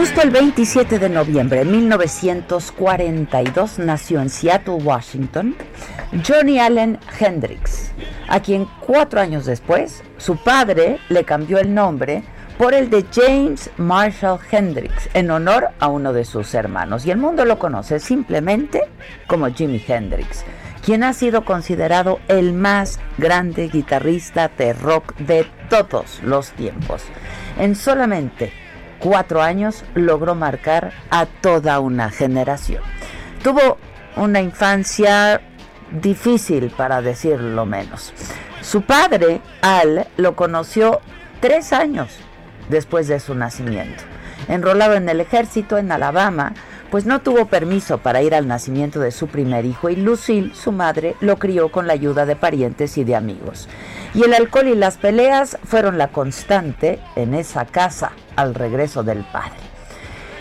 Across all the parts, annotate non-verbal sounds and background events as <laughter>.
Justo el 27 de noviembre de 1942 nació en Seattle, Washington, Johnny Allen Hendrix, a quien cuatro años después su padre le cambió el nombre por el de James Marshall Hendrix, en honor a uno de sus hermanos. Y el mundo lo conoce simplemente como Jimi Hendrix, quien ha sido considerado el más grande guitarrista de rock de todos los tiempos. En solamente cuatro años logró marcar a toda una generación. Tuvo una infancia difícil, para decirlo menos. Su padre, Al, lo conoció tres años después de su nacimiento. Enrolado en el ejército en Alabama, pues no tuvo permiso para ir al nacimiento de su primer hijo y Lucille, su madre, lo crió con la ayuda de parientes y de amigos. Y el alcohol y las peleas fueron la constante en esa casa al regreso del padre.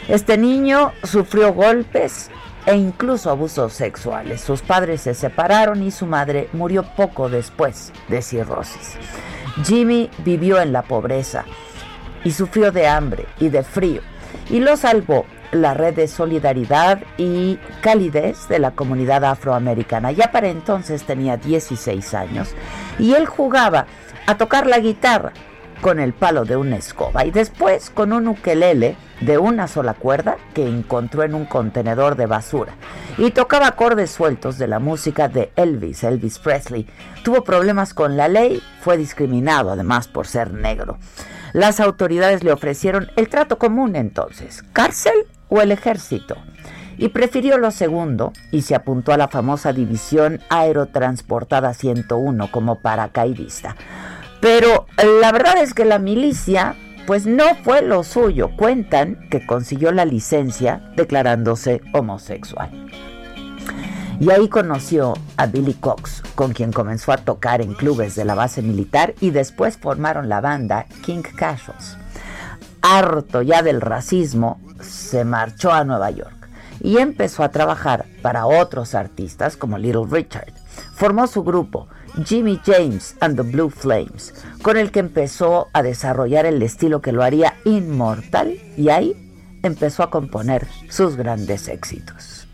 Este niño sufrió golpes e incluso abusos sexuales. Sus padres se separaron y su madre murió poco después de cirrosis. Jimmy vivió en la pobreza y sufrió de hambre y de frío y lo salvó la red de solidaridad y calidez de la comunidad afroamericana. Ya para entonces tenía 16 años y él jugaba a tocar la guitarra con el palo de una escoba y después con un ukelele de una sola cuerda que encontró en un contenedor de basura y tocaba acordes sueltos de la música de Elvis, Elvis Presley. Tuvo problemas con la ley, fue discriminado además por ser negro. Las autoridades le ofrecieron el trato común entonces, cárcel o el ejército. Y prefirió lo segundo y se apuntó a la famosa división aerotransportada 101 como paracaidista. Pero la verdad es que la milicia pues no fue lo suyo. Cuentan que consiguió la licencia declarándose homosexual. Y ahí conoció a Billy Cox, con quien comenzó a tocar en clubes de la base militar y después formaron la banda King Casuals. Harto ya del racismo, se marchó a Nueva York y empezó a trabajar para otros artistas como Little Richard. Formó su grupo Jimmy James and the Blue Flames, con el que empezó a desarrollar el estilo que lo haría inmortal y ahí empezó a componer sus grandes éxitos.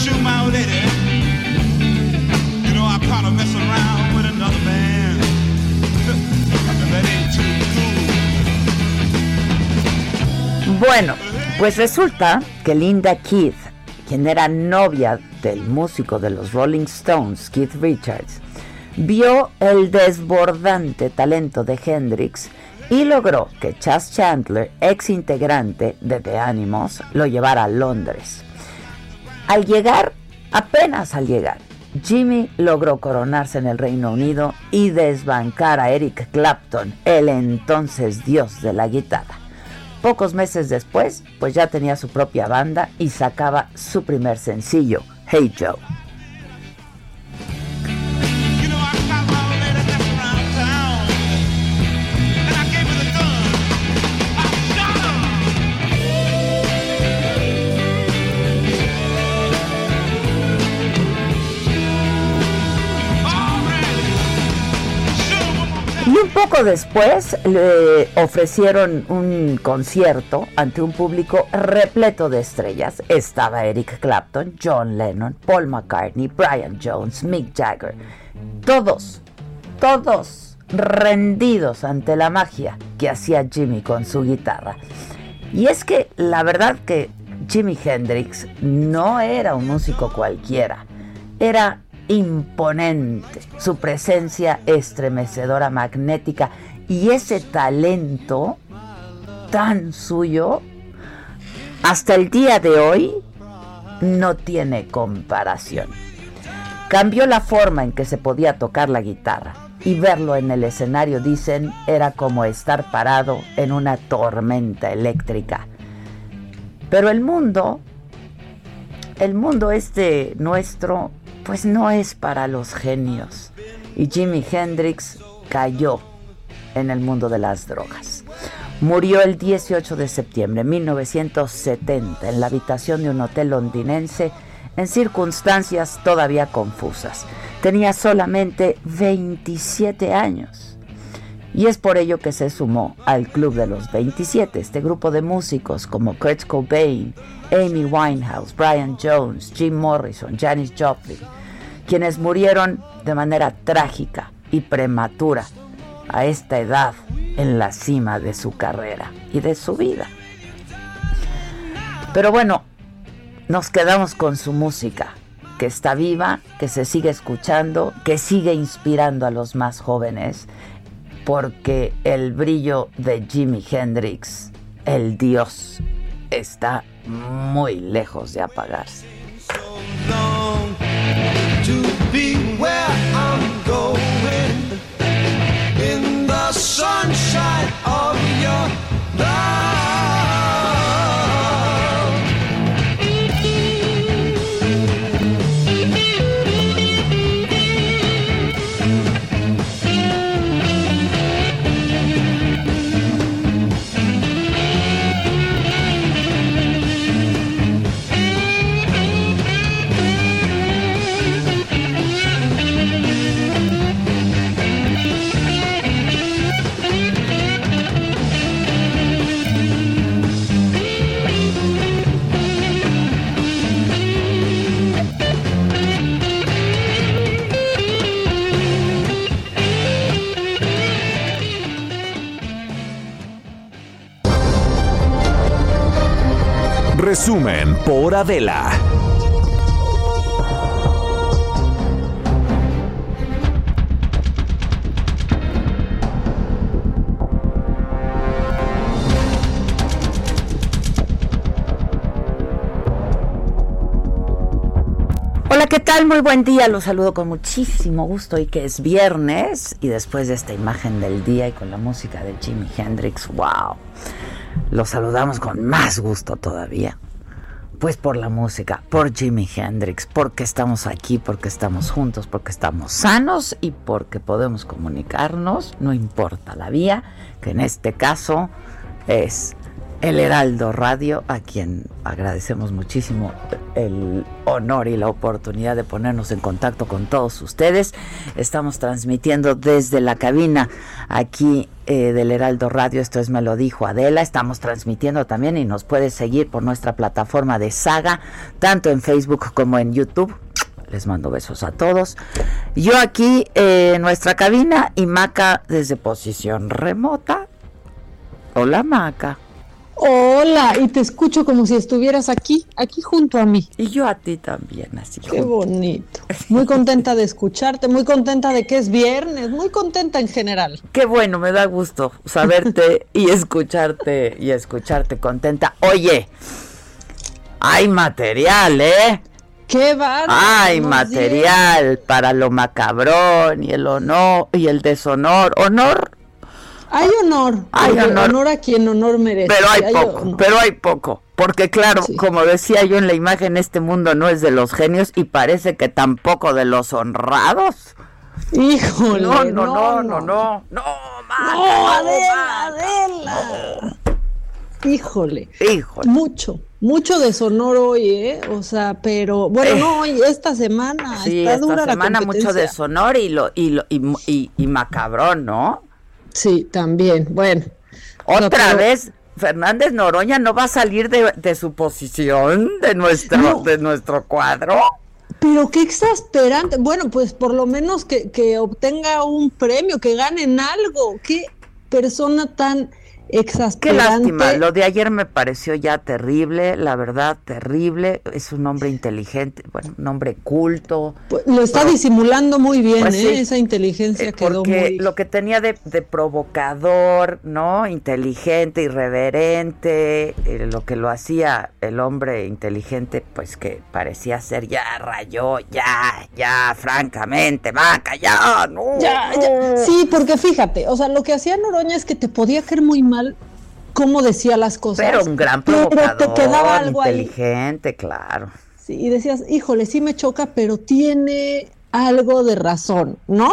<laughs> Bueno, pues resulta que Linda Keith, quien era novia del músico de los Rolling Stones, Keith Richards, vio el desbordante talento de Hendrix y logró que Chas Chandler, ex integrante de The Animals, lo llevara a Londres. Al llegar, apenas al llegar, Jimmy logró coronarse en el Reino Unido y desbancar a Eric Clapton, el entonces dios de la guitarra. Pocos meses después, pues ya tenía su propia banda y sacaba su primer sencillo, Hey Joe. Poco después le ofrecieron un concierto ante un público repleto de estrellas. Estaba Eric Clapton, John Lennon, Paul McCartney, Brian Jones, Mick Jagger. Todos, todos rendidos ante la magia que hacía Jimmy con su guitarra. Y es que la verdad que Jimi Hendrix no era un músico cualquiera, era imponente, su presencia estremecedora, magnética y ese talento tan suyo, hasta el día de hoy no tiene comparación. Cambió la forma en que se podía tocar la guitarra y verlo en el escenario, dicen, era como estar parado en una tormenta eléctrica. Pero el mundo, el mundo este nuestro, pues no es para los genios. Y Jimi Hendrix cayó en el mundo de las drogas. Murió el 18 de septiembre de 1970 en la habitación de un hotel londinense en circunstancias todavía confusas. Tenía solamente 27 años. Y es por ello que se sumó al Club de los 27, este grupo de músicos como Kurt Cobain, Amy Winehouse, Brian Jones, Jim Morrison, Janis Joplin, quienes murieron de manera trágica y prematura a esta edad en la cima de su carrera y de su vida. Pero bueno, nos quedamos con su música, que está viva, que se sigue escuchando, que sigue inspirando a los más jóvenes, porque el brillo de Jimi Hendrix, el dios, está muy lejos de apagarse. Resumen por Adela. Hola, ¿qué tal? Muy buen día. Los saludo con muchísimo gusto y que es viernes y después de esta imagen del día y con la música de Jimi Hendrix, wow. Los saludamos con más gusto todavía. Pues por la música, por Jimi Hendrix, porque estamos aquí, porque estamos juntos, porque estamos sanos y porque podemos comunicarnos, no importa la vía, que en este caso es el Heraldo Radio, a quien agradecemos muchísimo el honor y la oportunidad de ponernos en contacto con todos ustedes. Estamos transmitiendo desde la cabina aquí eh, del Heraldo Radio, esto es Me lo dijo Adela, estamos transmitiendo también y nos puedes seguir por nuestra plataforma de Saga, tanto en Facebook como en YouTube. Les mando besos a todos. Yo aquí eh, en nuestra cabina y Maca desde posición remota. Hola Maca. Hola, y te escucho como si estuvieras aquí, aquí junto a mí. Y yo a ti también, así. Qué bonito. <laughs> Muy contenta de escucharte, muy contenta de que es viernes, muy contenta en general. Qué bueno, me da gusto saberte y escucharte y escucharte contenta. Oye, hay material, ¿eh? ¡Qué bárbaro! Hay material para lo macabrón y el honor y el deshonor. ¿Honor? Hay honor. Hay porque honor. a quien honor merece. Pero hay poco, honor. pero hay poco. Porque claro, Sí. como decía yo en la imagen, este mundo no es de los genios y parece que tampoco de los honrados. Híjole. No, no, no, no, no. No, No, no, Adela. Adela. Híjole. Híjole. Mucho, mucho deshonor hoy, ¿eh? O sea, pero bueno, no hoy, esta semana Sí, está esta dura la semana mucho competencia. deshonor y lo y lo y, y- y macabrón, ¿no? Sí, también. Bueno. Otra vez Fernández Noroña no va a salir de, de su posición, de nuestro, No. de nuestro cuadro. Pero qué exasperante. Bueno, pues por lo menos que, que obtenga un premio, que ganen algo. Qué persona tan Qué lástima, lo de ayer me pareció ya terrible, la verdad, terrible. Es un hombre inteligente, bueno, un hombre culto. Pues, lo está disimulando muy bien, Pues ¿eh? sí. Esa inteligencia Eh, quedó porque muy. lo que tenía de, de provocador, ¿no? Inteligente, irreverente, eh, lo que lo hacía el hombre inteligente, pues que parecía ser ya rayó, ya, ya, francamente, vaca, ya, no. Ya, ya. Sí, porque fíjate, o sea, lo que hacía Noroña es que te podía caer muy mal cómo decía las cosas. Pero un gran pero provocador, te quedaba algo ahí. inteligente, claro. Sí, y decías, híjole, sí me choca, pero tiene algo de razón, ¿no?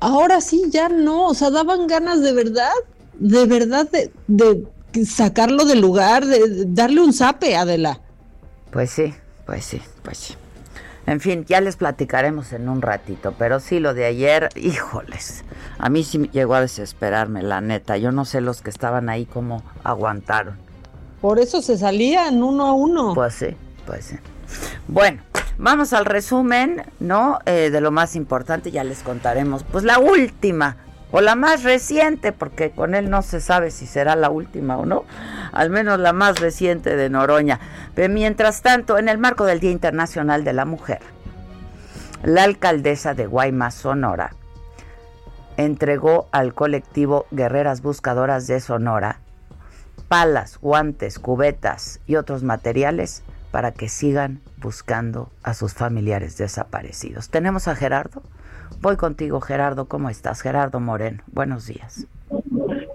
Ahora sí, ya no, o sea, daban ganas de verdad, de verdad de, de sacarlo del lugar, de, de darle un zape, Adela. Pues sí, pues sí, pues sí. En fin, ya les platicaremos en un ratito, pero sí, lo de ayer, híjoles, a mí sí llegó a desesperarme, la neta. Yo no sé los que estaban ahí cómo aguantaron. Por eso se salían uno a uno. Pues sí, pues sí. Bueno, vamos al resumen, ¿no? Eh, de lo más importante, ya les contaremos. Pues la última, o la más reciente, porque con él no se sabe si será la última o no, al menos la más reciente de Noroña. Pero mientras tanto, en el marco del Día Internacional de la Mujer, la alcaldesa de Guaymas, Sonora, entregó al colectivo Guerreras Buscadoras de Sonora palas, guantes, cubetas y otros materiales para que sigan buscando a sus familiares desaparecidos. Tenemos a Gerardo. Voy contigo, Gerardo. ¿Cómo estás? Gerardo Moreno. Buenos días.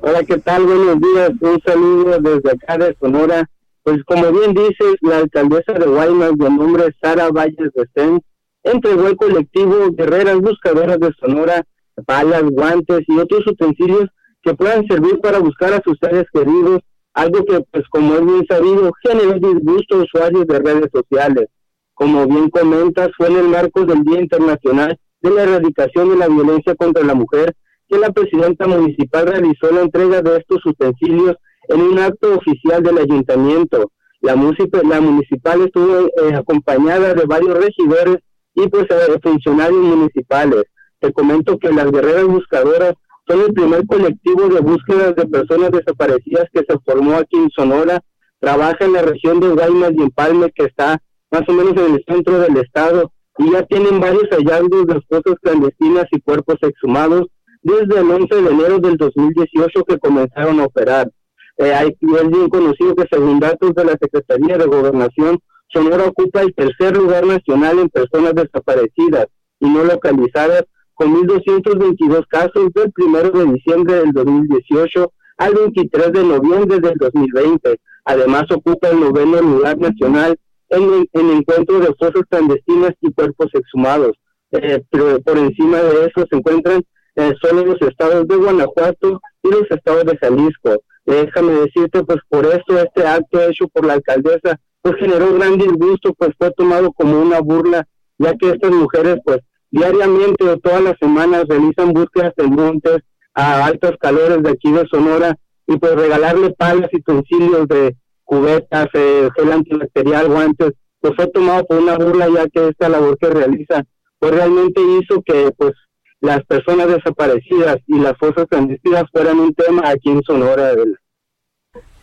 Hola, ¿qué tal? Buenos días. Un saludo desde acá de Sonora. Pues como bien dices, la alcaldesa de Guaymas, de nombre Sara Valles de Sen, entregó al colectivo Guerreras Buscadoras de Sonora palas, guantes y otros utensilios que puedan servir para buscar a sus seres queridos, algo que, pues como es bien sabido, generó disgusto a usuarios de redes sociales. Como bien comentas, fue en el marco del Día Internacional de la Erradicación de la Violencia contra la Mujer que la presidenta municipal realizó la entrega de estos utensilios en un acto oficial del ayuntamiento. La, municipal estuvo eh, acompañada de varios regidores y pues eh, funcionarios municipales. Te comento que las guerreras buscadoras son el primer colectivo de búsquedas de personas desaparecidas que se formó aquí en Sonora. Trabaja en la región de Guaymas y Empalme, que está más o menos en el centro del estado, y ya tienen varios hallazgos de fosas clandestinas y cuerpos exhumados desde el 11 de enero del 2018 que comenzaron a operar. Eh, hay, es bien conocido que según datos de la Secretaría de Gobernación, Sonora ocupa el tercer lugar nacional en personas desaparecidas y no localizadas, con 1.222 casos del 1 de diciembre del 2018 al 23 de noviembre del 2020. Además ocupa el noveno lugar nacional en, en encuentro de fosas clandestinas y cuerpos exhumados. Eh, pero por encima de eso se encuentran eh, solo los estados de Guanajuato y los estados de Jalisco. Déjame decirte, pues por eso este acto hecho por la alcaldesa pues generó gran disgusto, pues fue tomado como una burla, ya que estas mujeres pues diariamente o todas las semanas realizan búsquedas en montes a altos calores de aquí de Sonora y pues regalarle palas y utensilios de cubetas, eh, gel antibacterial, guantes, pues fue tomado por una burla ya que esta labor que realiza pues realmente hizo que pues las personas desaparecidas y las fosas clandestinas fueran un tema aquí en Sonora.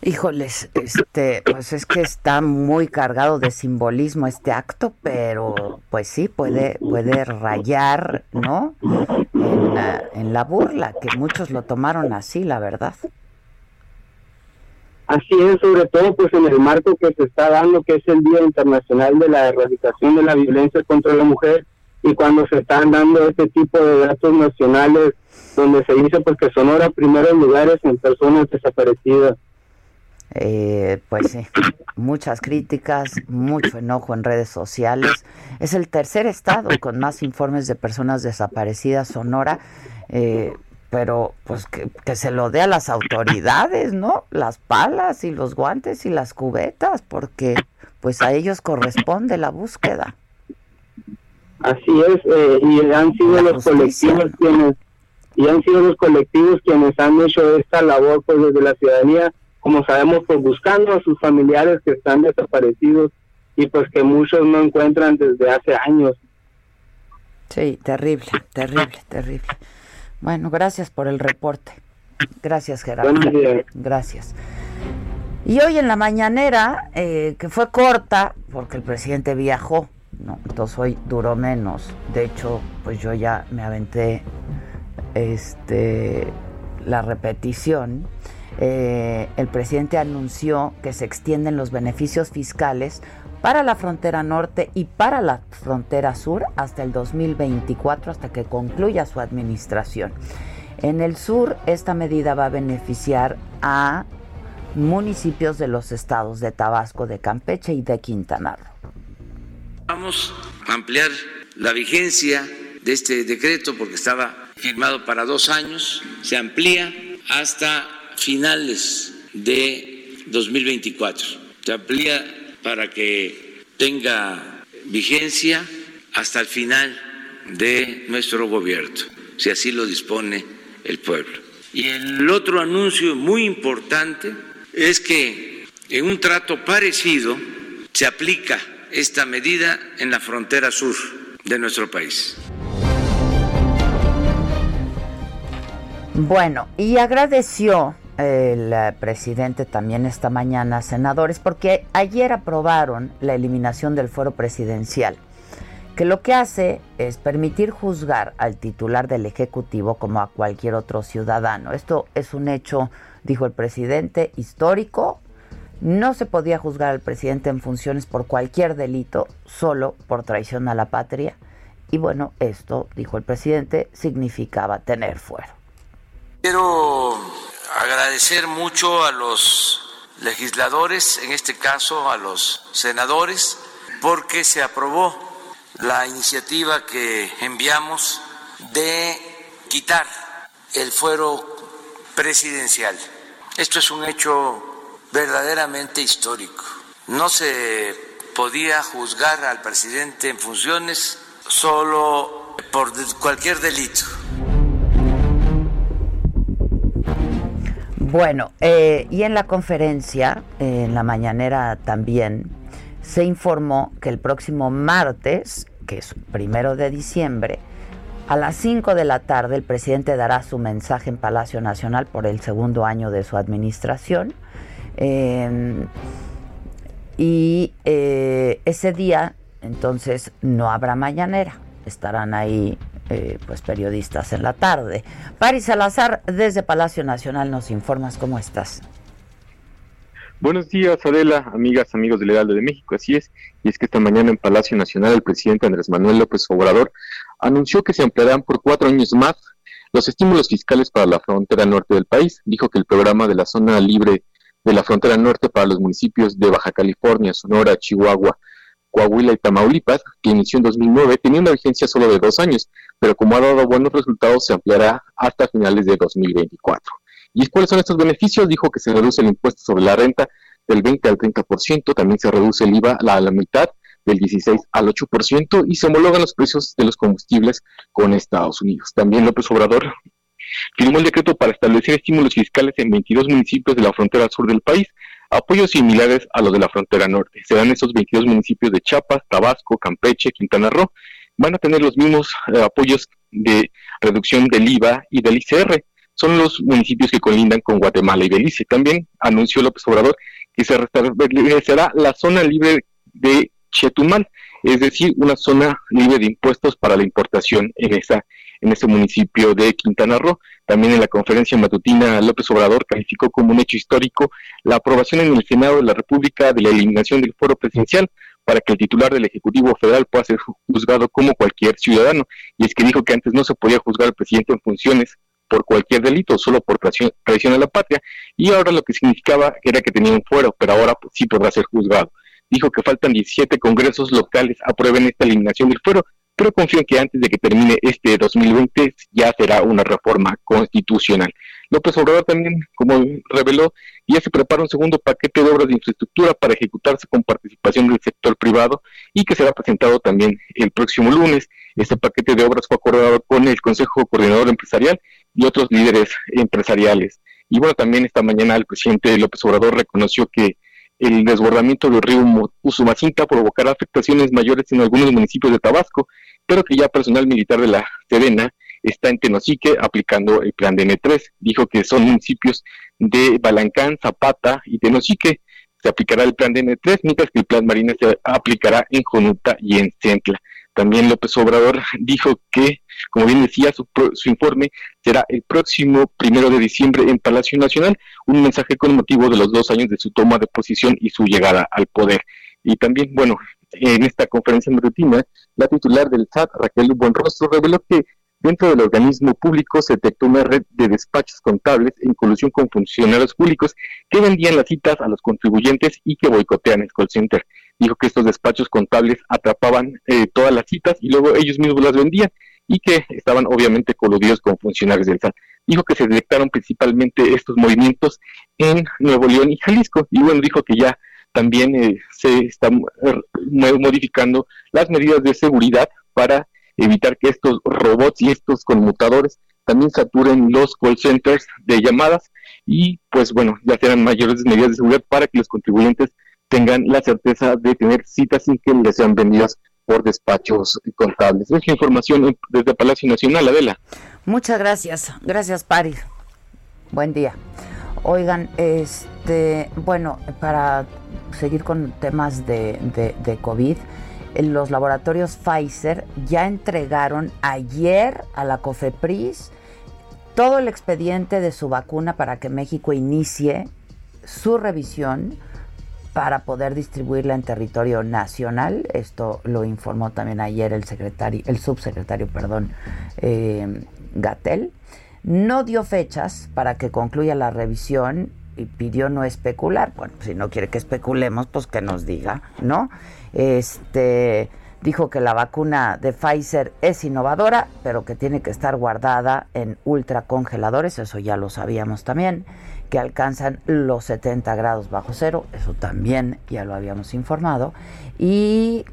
Híjoles, este, pues es que está muy cargado de simbolismo este acto, pero pues sí puede puede rayar, ¿no? En la burla, que muchos lo tomaron así, la verdad. Así es, sobre todo pues en el marco que se está dando, que es el Día Internacional de la Erradicación de la Violencia contra la Mujer, y cuando se están dando este tipo de datos nacionales, donde se dice pues que Sonora primeros lugares en personas desaparecidas. Eh, pues sí, muchas críticas, mucho enojo en redes sociales. Es el tercer estado con más informes de personas desaparecidas, Sonora. Eh, pero pues que, que, se lo dé a las autoridades, ¿no? Las palas y los guantes y las cubetas, porque pues a ellos corresponde la búsqueda. Así es, eh, y han sido la los justicia. colectivos quienes y han sido los colectivos quienes han hecho esta labor pues desde la ciudadanía, como sabemos, pues buscando a sus familiares que están desaparecidos y pues que muchos no encuentran desde hace años. Sí, terrible, terrible, terrible. Bueno, gracias por el reporte. Gracias, Gerardo. Gracias. Y hoy en la mañanera, eh, que fue corta, porque el presidente viajó, ¿no? entonces hoy duró menos. De hecho, pues yo ya me aventé este, la repetición. Eh, el presidente anunció que se extienden los beneficios fiscales para la frontera norte y para la frontera sur hasta el 2024, hasta que concluya su administración. En el sur, esta medida va a beneficiar a municipios de los estados de Tabasco, de Campeche y de Quintana Roo. Vamos a ampliar la vigencia de este decreto porque estaba firmado para dos años, se amplía hasta finales de 2024. Se amplía para que tenga vigencia hasta el final de nuestro gobierno, si así lo dispone el pueblo. Y el otro anuncio muy importante es que en un trato parecido se aplica esta medida en la frontera sur de nuestro país. Bueno, y agradeció el eh, presidente también esta mañana, senadores, porque ayer aprobaron la eliminación del foro presidencial, que lo que hace es permitir juzgar al titular del Ejecutivo como a cualquier otro ciudadano. Esto es un hecho, dijo el presidente, histórico. No se podía juzgar al presidente en funciones por cualquier delito, solo por traición a la patria. Y bueno, esto, dijo el presidente, significaba tener fuero. Quiero agradecer mucho a los legisladores, en este caso a los senadores, porque se aprobó la iniciativa que enviamos de quitar el fuero presidencial. Esto es un hecho verdaderamente histórico. No se podía juzgar al presidente en funciones solo por cualquier delito. Bueno, eh, y en la conferencia, en la mañanera también, se informó que el próximo martes, que es primero de diciembre, a las 5 de la tarde el presidente dará su mensaje en Palacio Nacional por el segundo año de su administración. Eh, y eh, ese día, entonces, no habrá mañanera. Estarán ahí eh, pues periodistas en la tarde. Paris Salazar, desde Palacio Nacional, nos informas cómo estás. Buenos días, Adela, amigas, amigos del Heraldo de México. Así es, y es que esta mañana en Palacio Nacional el presidente Andrés Manuel López Obrador anunció que se ampliarán por cuatro años más los estímulos fiscales para la frontera norte del país. Dijo que el programa de la zona libre de la frontera norte para los municipios de Baja California, Sonora, Chihuahua, Coahuila y Tamaulipas, que inició en 2009, tenía una vigencia solo de dos años, pero como ha dado buenos resultados, se ampliará hasta finales de 2024. ¿Y cuáles son estos beneficios? Dijo que se reduce el impuesto sobre la renta del 20 al 30%, también se reduce el IVA a la mitad, del 16 al 8%, y se homologan los precios de los combustibles con Estados Unidos. También López Obrador firmó el decreto para establecer estímulos fiscales en 22 municipios de la frontera sur del país, apoyos similares a los de la frontera norte. Serán esos 22 municipios de Chiapas, Tabasco, Campeche, Quintana Roo. Van a tener los mismos eh, apoyos de reducción del IVA y del ICR. son los municipios que colindan con Guatemala y Belice. También anunció López Obrador que se restablecerá la zona libre de Chetumal, es decir, una zona libre de impuestos para la importación en esa en ese municipio de Quintana Roo. También en la conferencia matutina López Obrador calificó como un hecho histórico la aprobación en el Senado de la República de la eliminación del foro presidencial para que el titular del Ejecutivo Federal pueda ser juzgado como cualquier ciudadano. Y es que dijo que antes no se podía juzgar al presidente en funciones por cualquier delito, solo por traición a la patria, y ahora lo que significaba era que tenía un fuero, pero ahora pues, sí podrá ser juzgado. Dijo que faltan 17 congresos locales aprueben esta eliminación del fuero, pero confío en que antes de que termine este 2020 ya será una reforma constitucional. López Obrador también, como reveló, ya se prepara un segundo paquete de obras de infraestructura para ejecutarse con participación del sector privado y que será presentado también el próximo lunes. Este paquete de obras fue acordado con el Consejo Coordinador Empresarial y otros líderes empresariales. Y bueno, también esta mañana el presidente López Obrador reconoció que el desbordamiento del río Usumacinta provocará afectaciones mayores en algunos municipios de Tabasco, pero que ya personal militar de la Sedena está en Tenosique aplicando el plan de N3. Dijo que son municipios de Balancán, Zapata y Tenosique. Se aplicará el plan de N3, mientras que el plan Marina se aplicará en Jonuta y en Centla. También López Obrador dijo que, como bien decía, su, su, informe será el próximo primero de diciembre en Palacio Nacional, un mensaje con motivo de los dos años de su toma de posición y su llegada al poder. Y también, bueno, en esta conferencia matutina, la titular del SAT, Raquel Buenrostro, reveló que Dentro del organismo público se detectó una red de despachos contables en colusión con funcionarios públicos que vendían las citas a los contribuyentes y que boicotean el call center. Dijo que estos despachos contables atrapaban eh, todas las citas y luego ellos mismos las vendían y que estaban obviamente coludidos con funcionarios del SAT. Dijo que se detectaron principalmente estos movimientos en Nuevo León y Jalisco y bueno, dijo que ya también eh, se están eh, modificando las medidas de seguridad para evitar que estos robots y estos conmutadores también saturen los call centers de llamadas y pues bueno, ya serán mayores medidas de seguridad para que los contribuyentes tengan la certeza de tener citas sin que les sean vendidas por despachos contables. Es información desde Palacio Nacional, Adela. Muchas gracias, gracias Pari. Buen día. Oigan, este, bueno, para seguir con temas de, de, de COVID, los laboratorios Pfizer ya entregaron ayer a la COFEPRIS todo el expediente de su vacuna para que México inicie su revisión para poder distribuirla en territorio nacional. Esto lo informó también ayer el secretario, el subsecretario, perdón, eh, Gatel. No dio fechas para que concluya la revisión y pidió no especular. Bueno, si no quiere que especulemos, pues que nos diga, ¿no? Este dijo que la vacuna de Pfizer es innovadora, pero que tiene que estar guardada en ultracongeladores, eso ya lo sabíamos también, alcanzan los 70 grados bajo cero, eso también ya lo habíamos informado, y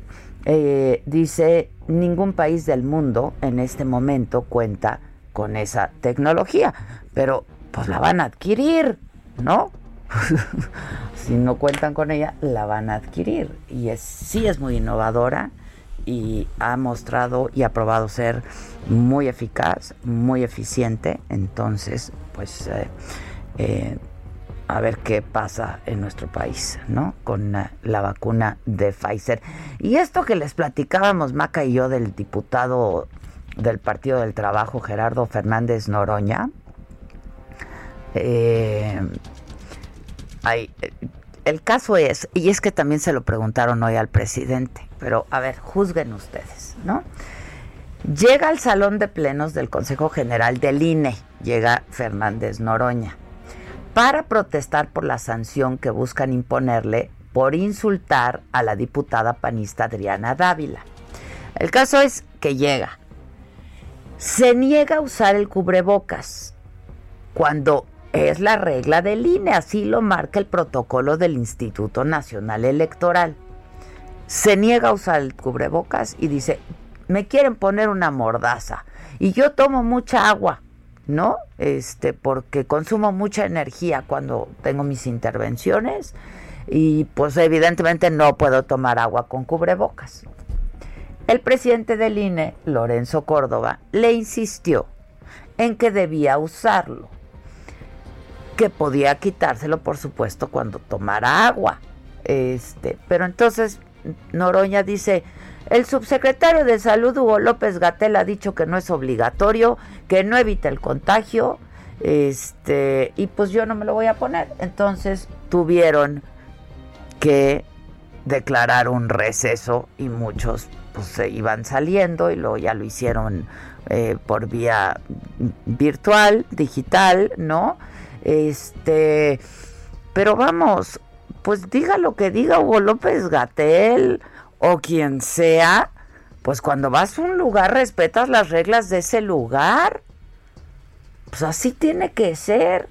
eh, dice, ningún país del mundo en este momento cuenta con esa tecnología, pero pues la van a adquirir, ¿no? <laughs> si no cuentan con ella, la van a adquirir. Y es, sí es muy innovadora y ha mostrado y ha probado ser muy eficaz, muy eficiente. Entonces, pues eh, eh, a ver qué pasa en nuestro país, ¿no? Con la, la vacuna de Pfizer. Y esto que les platicábamos, Maca y yo, del diputado del Partido del Trabajo, Gerardo Fernández Noroña, eh, el caso es, y es que también se lo preguntaron hoy al presidente, pero a ver, juzguen ustedes, ¿no? Llega al salón de plenos del Consejo General del INE, llega Fernández Noroña, para protestar por la sanción que buscan imponerle por insultar a la diputada panista Adriana Dávila. El caso es que llega, se niega a usar el cubrebocas cuando es la regla del INE, así lo marca el protocolo del Instituto Nacional Electoral. Se niega a usar el cubrebocas y dice, me quieren poner una mordaza y yo tomo mucha agua, ¿no? Este, porque consumo mucha energía cuando tengo mis intervenciones y pues evidentemente no puedo tomar agua con cubrebocas. El presidente del INE, Lorenzo Córdoba, le insistió en que debía usarlo. Que podía quitárselo, por supuesto, cuando tomara agua. Este, pero entonces Noroña dice, el subsecretario de Salud Hugo López Gatel ha dicho que no es obligatorio, que no evita el contagio, este, y pues yo no me lo voy a poner. Entonces tuvieron que declarar un receso y muchos pues se iban saliendo y luego ya lo hicieron eh, por vía virtual, digital, ¿no? Este, pero vamos, pues diga lo que diga Hugo López Gatel o quien sea, pues cuando vas a un lugar respetas las reglas de ese lugar. Pues así tiene que ser.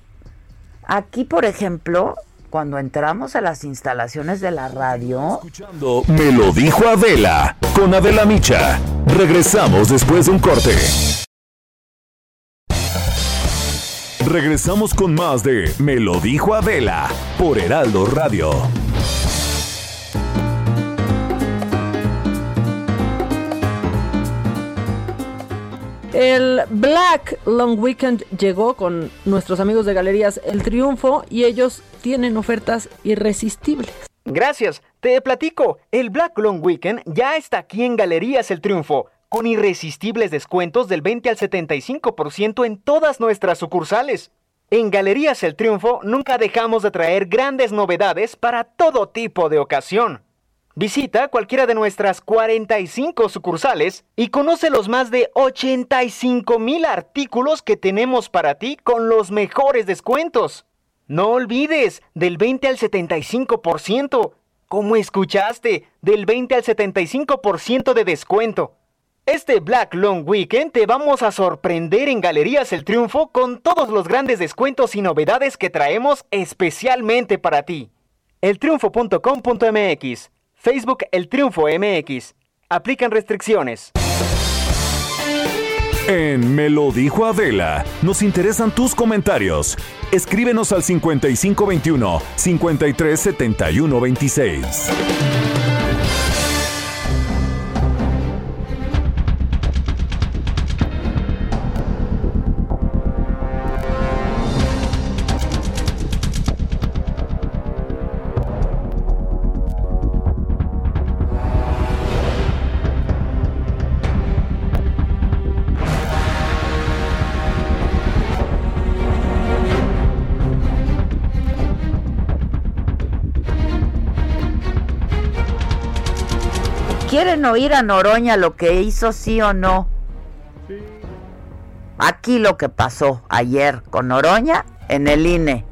Aquí, por ejemplo, cuando entramos a las instalaciones de la radio. Escuchando Me lo dijo Adela con Adela Micha. Regresamos después de un corte. Regresamos con más de Me lo dijo Adela por Heraldo Radio. El Black Long Weekend llegó con nuestros amigos de Galerías El Triunfo y ellos tienen ofertas irresistibles. Gracias, te platico. El Black Long Weekend ya está aquí en Galerías El Triunfo, con irresistibles descuentos del 20 al 75% en todas nuestras sucursales. En Galerías El Triunfo nunca dejamos de traer grandes novedades para todo tipo de ocasión. Visita cualquiera de nuestras 45 sucursales y conoce los más de 85 mil artículos que tenemos para ti con los mejores descuentos. No olvides, del 20 al 75%. Como escuchaste, del 20 al 75% de descuento. Este Black Long Weekend te vamos a sorprender en Galerías El Triunfo con todos los grandes descuentos y novedades que traemos especialmente para ti. Eltriunfo.com.mx Facebook El Triunfo MX. Aplican restricciones. En Me lo dijo Adela, nos interesan tus comentarios. Escríbenos al 5521 537126. ¿Quieren oír a Noroña lo que hizo, sí o no? Aquí lo que pasó ayer con Noroña en el INE.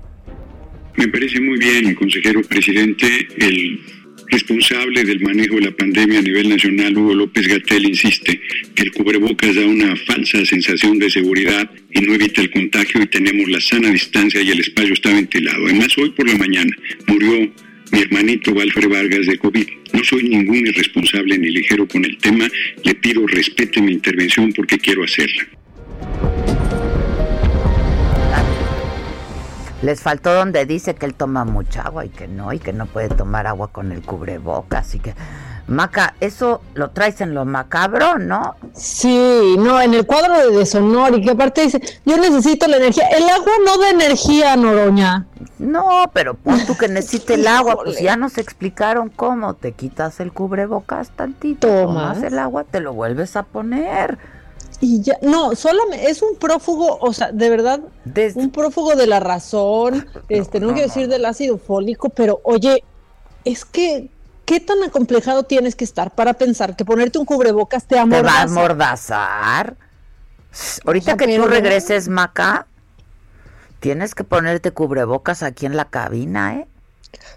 Me parece muy bien, consejero presidente, el responsable del manejo de la pandemia a nivel nacional, Hugo López Gatel, insiste que el cubrebocas da una falsa sensación de seguridad y no evita el contagio y tenemos la sana distancia y el espacio está ventilado. Además, hoy por la mañana murió mi hermanito Walfred Vargas de COVID. No soy ningún irresponsable ni ligero con el tema. Le pido respete mi intervención porque quiero hacerla. Les faltó donde dice que él toma mucha agua y que no, y que no puede tomar agua con el cubreboca, así que... Maca, eso lo traes en lo macabro, ¿no? Sí, no, en el cuadro de deshonor y que aparte dice, yo necesito la energía. El agua no da energía, Noroña. No, pero pon tú que necesite el agua, pues ya nos explicaron cómo. Te quitas el cubrebocas tantito, Tomas. tomas el agua, te lo vuelves a poner. Y ya, no, solamente es un prófugo, o sea, de verdad, un prófugo de la razón, <laughs> este, no, no, quiero no. decir del ácido fólico, pero oye, es que, ¿qué tan acomplejado tienes que estar para pensar que ponerte un cubrebocas te Te va a amordaza? amordazar. Ahorita sea, que tú regreses, Maca, tienes que ponerte cubrebocas aquí en la cabina, ¿eh?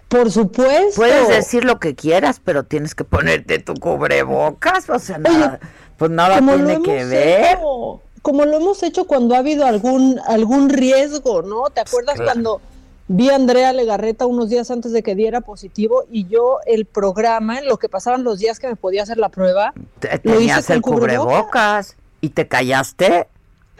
Por supuesto. Puedes decir lo que quieras, pero tienes que ponerte tu cubrebocas, o sea, nada, pues nada como lo tiene que hemos ver. hecho, como lo hemos hecho cuando ha habido algún algún riesgo, ¿no? ¿Te acuerdas claro. cuando vi a Andrea Legarreta unos días antes de que diera positivo y yo el programa, en lo que pasaban los días que me podía hacer la prueba, Te- lo hice Tenías con el cubrebocas y te callaste.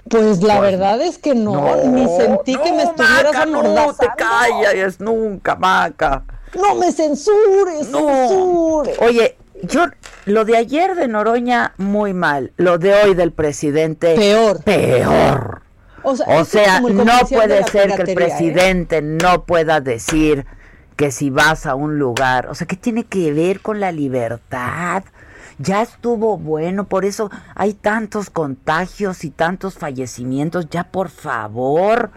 Pues la Pues, verdad es que no, no, ni sentí que me estuvieras Maca, no te calles nunca, Maca. No me censures, No. censures. Oye, yo lo de ayer de Noroña muy mal, lo de hoy del presidente peor. Peor. O sea, O no puede ser que el ¿eh? presidente no pueda decir que si vas a un lugar, o sea, ¿qué tiene que ver con la libertad? Ya estuvo bueno, por eso hay tantos contagios y tantos fallecimientos, ya por favor.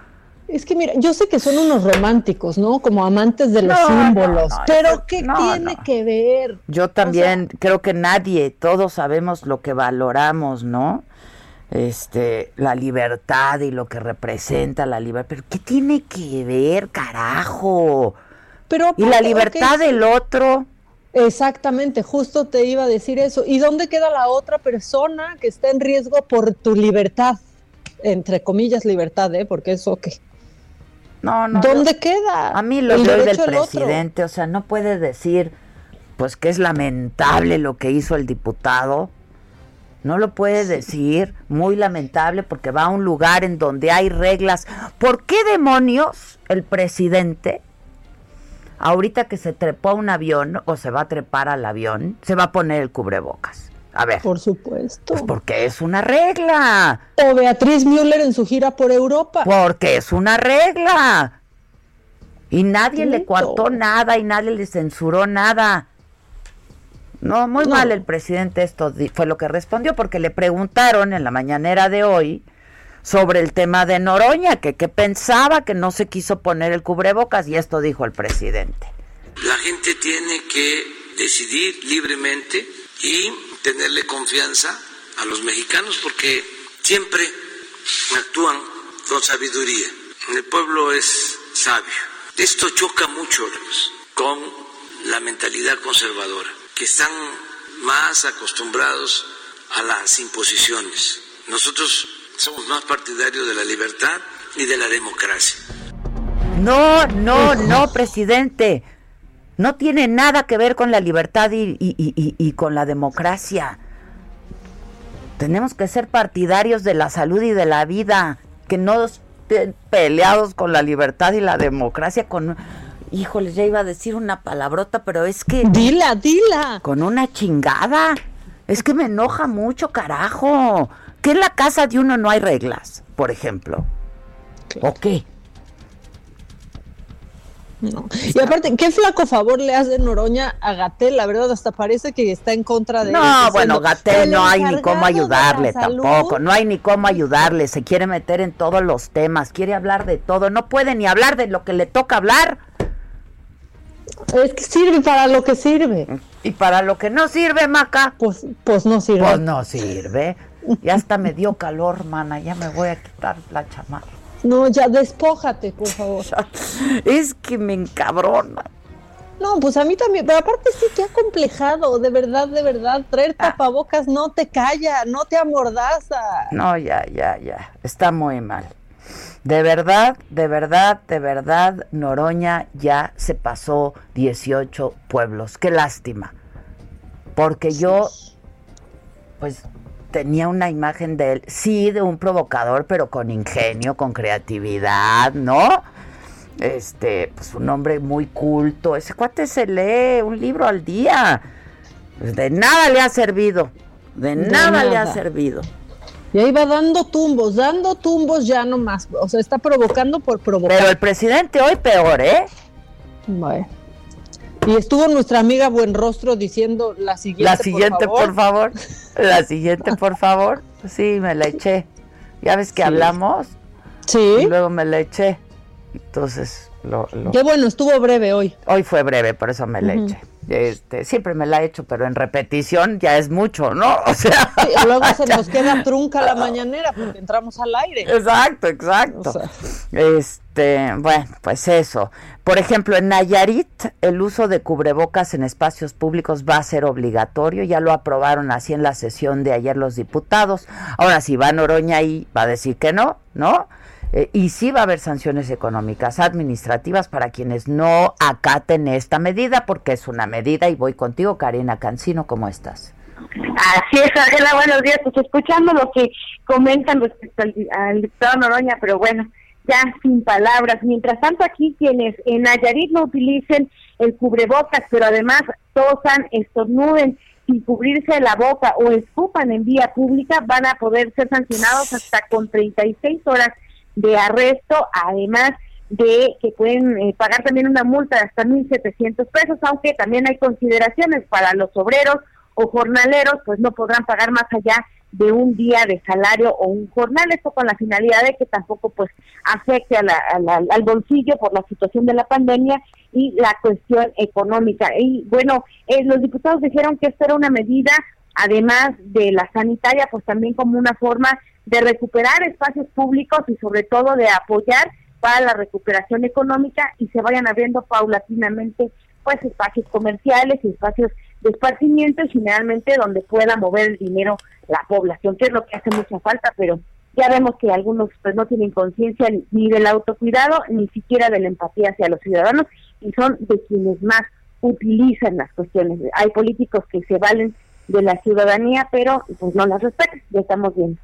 Es que mira, yo sé que son unos románticos, ¿no? Como amantes de los No, símbolos, no, no, pero ¿qué tiene que ver? Yo también creo que nadie, todos sabemos lo que valoramos, ¿no? Este, la libertad y lo que representa la libertad, pero ¿qué tiene que ver, carajo? Pero y la libertad del otro. Exactamente, justo te iba a decir eso. ¿Y dónde queda la otra persona que está en riesgo por tu libertad? Entre comillas, libertad, ¿eh? Porque eso que. No, no. ¿Dónde yo- queda? A mí lo del otro. presidente, o sea, no puede decir, pues que es lamentable lo que hizo el diputado. No lo puede decir, muy lamentable, porque va a un lugar en donde hay reglas. ¿Por qué demonios el presidente, ahorita que se trepó a un avión o se va a trepar al avión, se va a poner el cubrebocas? A ver. Por supuesto. Pues porque es una regla. O Beatriz Müller en su gira por Europa. Porque es una regla. Y nadie le coartó nada y nadie le censuró nada. No, muy mal el presidente esto di- fue lo que respondió porque le preguntaron en la mañanera de hoy sobre el tema de Noroña, que, que pensaba que no se quiso poner el cubrebocas y esto dijo el presidente. La gente tiene que decidir libremente y tenerle confianza a los mexicanos porque siempre actúan con sabiduría. El pueblo es sabio. Esto choca mucho con la mentalidad conservadora, que están más acostumbrados a las imposiciones. Nosotros somos más partidarios de la libertad y de la democracia. No, no, no, presidente. No tiene nada que ver con la libertad y, con la democracia. Tenemos que ser partidarios de la salud y de la vida, que no estén peleados con la libertad y la democracia, con... Híjole, ya iba a decir una palabrota, pero es que... Dila, dila. Con una chingada. Es que me enoja mucho, carajo. Que en la casa de uno no hay reglas, por ejemplo. ¿O qué? No. Y aparte, qué flaco favor le hace Noroña a Gatel, la verdad, hasta parece que está en contra de. No, bueno, Gatel "El no hay ni cómo ayudarle salud". tampoco, no hay ni cómo ayudarle, se quiere meter en todos los temas, quiere hablar de todo, no puede ni hablar de lo que le toca hablar. Es que sirve para lo que sirve. Y para lo que no sirve, Maca. Pues, pues no sirve. Pues no sirve. Ya hasta me dio calor, mana, ya me voy a quitar la chamarra. No, ya despójate, por favor. <laughs> Es que me encabrona. No, pues a mí también, pero aparte sí que ha complejado, de verdad, de verdad, traer Ah. tapabocas no te calla, no te amordaza. No, ya, ya, ya. Está muy mal. De verdad, de verdad, de verdad, Noroña ya se pasó 18 pueblos. Qué lástima. Porque yo, pues, tenía una imagen de él, sí, de un provocador, pero con ingenio, con creatividad, ¿no? Este, pues un hombre muy culto. Ese cuate se lee un libro al día. Pues, de nada le ha servido. De, De nada, le ha servido. Y ahí va dando tumbos, dando tumbos ya nomás. O sea, está provocando por provocar. Pero el presidente hoy peor, ¿eh? Bueno. Y estuvo nuestra amiga Buenrostro diciendo la siguiente. La siguiente, por favor. La siguiente, por favor. Sí, me la eché. Ya ves que Sí. hablamos. Sí. Y luego me la eché. Entonces, lo, lo- Qué bueno, estuvo breve hoy. hoy fue breve, por eso me la eché. Este, siempre me la he hecho, pero en repetición ya es mucho, ¿no? <laughs> O sea. Sí, luego se nos queda <laughs> trunca la mañanera porque entramos al aire. Exacto, exacto. O sea. Este, bueno, pues eso. Por ejemplo, en Nayarit, el uso de cubrebocas en espacios públicos va a ser obligatorio. Ya lo aprobaron así en la sesión de ayer los diputados. Ahora, si va Noroña ahí, va a decir que no, ¿no? Eh, y sí va a haber sanciones económicas, administrativas para quienes no acaten esta medida, porque es una medida. Y voy contigo, Karina Cancino, ¿cómo estás? Así es, Ángela, buenos días. Pues escuchando lo que comentan respecto al, al diputado Noroña, pero bueno, ya sin palabras. Mientras tanto, aquí quienes en Nayarit no utilicen el cubrebocas, pero además tosan, estornuden sin cubrirse la boca o escupan en vía pública, van a poder ser sancionados hasta con 36 horas de arresto, además de que pueden eh, pagar también una multa de hasta 1.700 pesos, aunque también hay consideraciones para los obreros o jornaleros, pues no podrán pagar más allá de un día de salario o un jornal, esto con la finalidad de que tampoco pues afecte a la, al bolsillo por la situación de la pandemia y la cuestión económica. Y bueno, eh, los diputados dijeron que esta era una medida, además de la sanitaria, pues también como una forma de recuperar espacios públicos y sobre todo de apoyar para la recuperación económica y se vayan abriendo paulatinamente pues espacios comerciales y espacios de esparcimiento y generalmente donde pueda mover el dinero la población, que es lo que hace mucha falta, pero ya vemos que algunos pues no tienen conciencia ni del autocuidado ni siquiera de la empatía hacia los ciudadanos y son de quienes más utilizan las cuestiones. Hay políticos que se valen de la ciudadanía, pero pues no las respetan, ya estamos viendo.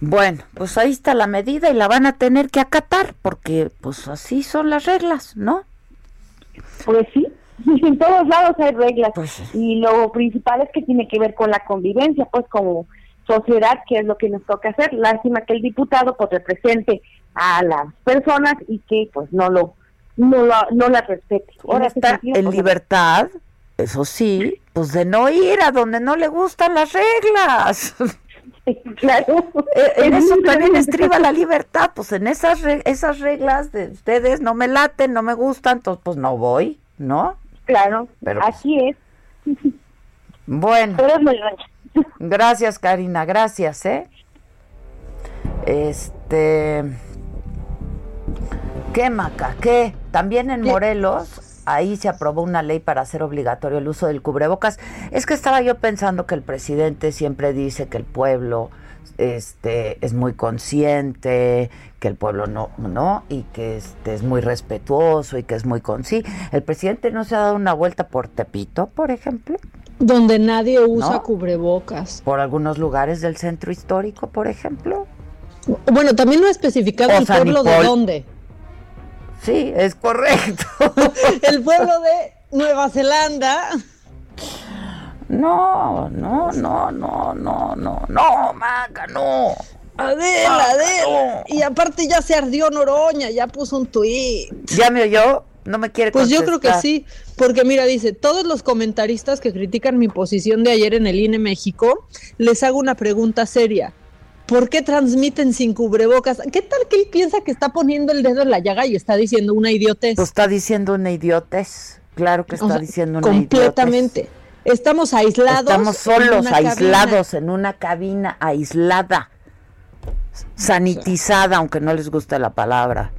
Bueno, pues ahí está la medida y la van a tener que acatar porque pues así son las reglas, ¿no? Pues sí, en todos lados hay reglas y lo principal es que tiene que ver con la convivencia, pues como sociedad, que es lo que nos toca hacer. Lástima que el diputado pues represente a las personas y que pues no lo no, lo, no la respete. Ahora está en pues, libertad, eso sí, pues de no ir a donde no le gustan las reglas. <laughs> Claro. Eh, en eso también estriba la libertad, pues en esas esas reglas de ustedes no me laten, no me gustan, entonces pues no voy, ¿no? Claro, Pero, pues, así es. <laughs> Bueno. <laughs> Gracias, Karina, gracias, ¿eh? Este ¿Qué, Maca? ¿Qué? También en Morelos ahí se aprobó una ley para hacer obligatorio el uso del cubrebocas. Es que estaba yo pensando que el presidente siempre dice que el pueblo este es muy consciente, que el pueblo no, ¿no? Y que este es muy respetuoso y que es muy consciente. El presidente no se ha dado una vuelta por Tepito, por ejemplo. Donde nadie usa cubrebocas. Por algunos lugares del centro histórico, por ejemplo. Bueno, también no ha especificado el pueblo de dónde. Sí, es correcto. <laughs> el pueblo de Nueva Zelanda. No, no, no, no, no, no, no, Maca, no. Adela, Adela. Y aparte ya se ardió Noroña, ya puso un tuit. ¿Ya me oyó? No me quiere Pues yo creo que sí, porque mira, dice, todos los comentaristas que critican mi posición de ayer en el INE México, les hago una pregunta seria. ¿Por qué transmiten sin cubrebocas? ¿Qué tal que él piensa que está poniendo el dedo en la llaga y está diciendo una idiotez? Pues está diciendo una idiotez. Claro que está diciendo una completamente. Estamos aislados. Estamos solos, aislados en una cabina aislada, sanitizada, aunque no les guste la palabra.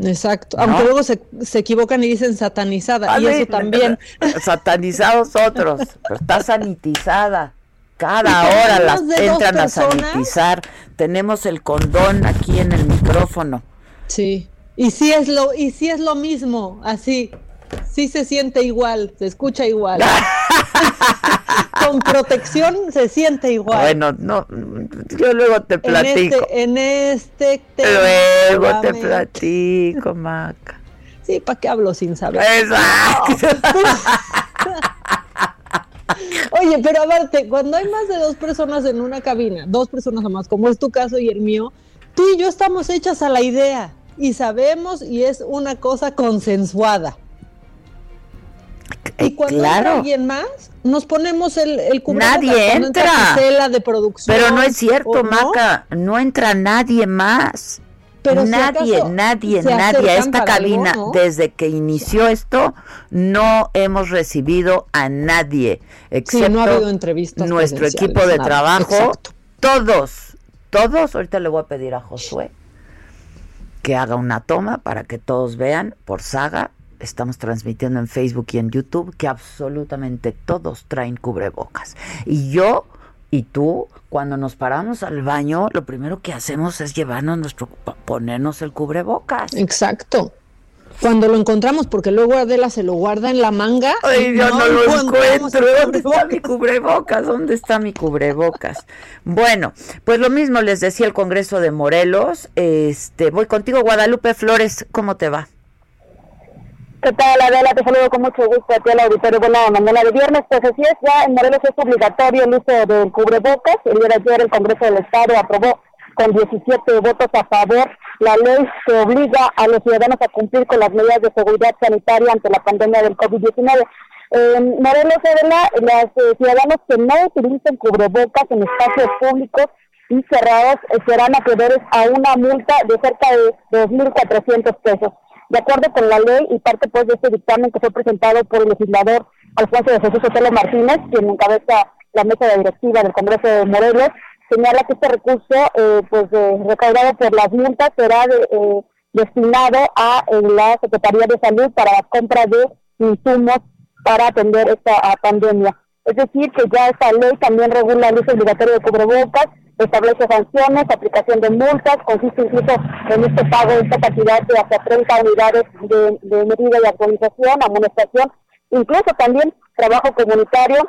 Exacto, aunque luego se, equivocan y dicen satanizada, y eso también. <laughs> Satanizados otros, pero está sanitizada. Cada hora las entran a sanitizar. Tenemos el condón aquí en el micrófono. Sí. Y sí es lo y sí es lo mismo, así. Sí se siente igual, se escucha igual. <laughs> Con protección se siente igual. Bueno, no, yo luego te platico. En este, en este Luego te platico, Maca. Sí, ¿para qué hablo sin saber? Exacto. <laughs> Oye, pero aparte, cuando hay más de dos personas en una cabina, dos personas o más, como es tu caso y el mío, tú y yo estamos hechas a la idea y sabemos y es una cosa consensuada. Y cuando hay alguien más, nos ponemos el, el Nadie entra. de producción. Pero no es cierto, Maca, no entra nadie más. Pero nadie, nadie, nadie a esta cabina, desde que inició esto, no hemos recibido a nadie, excepto no ha habido entrevistas nuestro equipo de trabajo. Todos, todos, ahorita le voy a pedir a Josué que haga una toma para que todos vean por saga. Estamos transmitiendo en Facebook y en YouTube que absolutamente todos traen cubrebocas. Y yo y tú, cuando nos paramos al baño, lo primero que hacemos es llevarnos nuestro, ponernos el cubrebocas. Exacto. Cuando lo encontramos, porque luego Adela se lo guarda en la manga. Ay, yo no, lo encuentro. ¿Dónde está mi cubrebocas? ¿Dónde está mi cubrebocas? Bueno, pues lo mismo les decía el Congreso de Morelos. Este, voy contigo, Guadalupe Flores. ¿Cómo te va? ¿Qué tal, Adela? Te saludo con mucho gusto a ti al auditorio. Buena mañana de viernes. Pues así es, ya en Morelos es obligatorio el uso del cubrebocas. El día de ayer el Congreso del Estado aprobó con 17 votos a favor. La ley que obliga a los ciudadanos a cumplir con las medidas de seguridad sanitaria ante la pandemia del COVID-19. En Morelos, Adela, los eh, ciudadanos que no utilicen cubrebocas en espacios públicos y cerrados eh, serán acreedores a una multa de cerca de 2.400 pesos. De acuerdo con la ley y parte pues de este dictamen que fue presentado por el legislador Alfonso de Jesús Otelo Martínez, quien encabeza la mesa de directiva del Congreso de Morelos, señala que este recurso, eh, pues recaudado por las multas, será eh, destinado a la Secretaría de Salud para la compra de insumos para atender esta pandemia. Es decir, que ya esta ley también regula el uso obligatorio de cubrebocas, establece sanciones, aplicación de multas, consiste incluso en este pago de esta cantidad de hasta 30 unidades de, medida de actualización, amonestación, incluso también trabajo comunitario.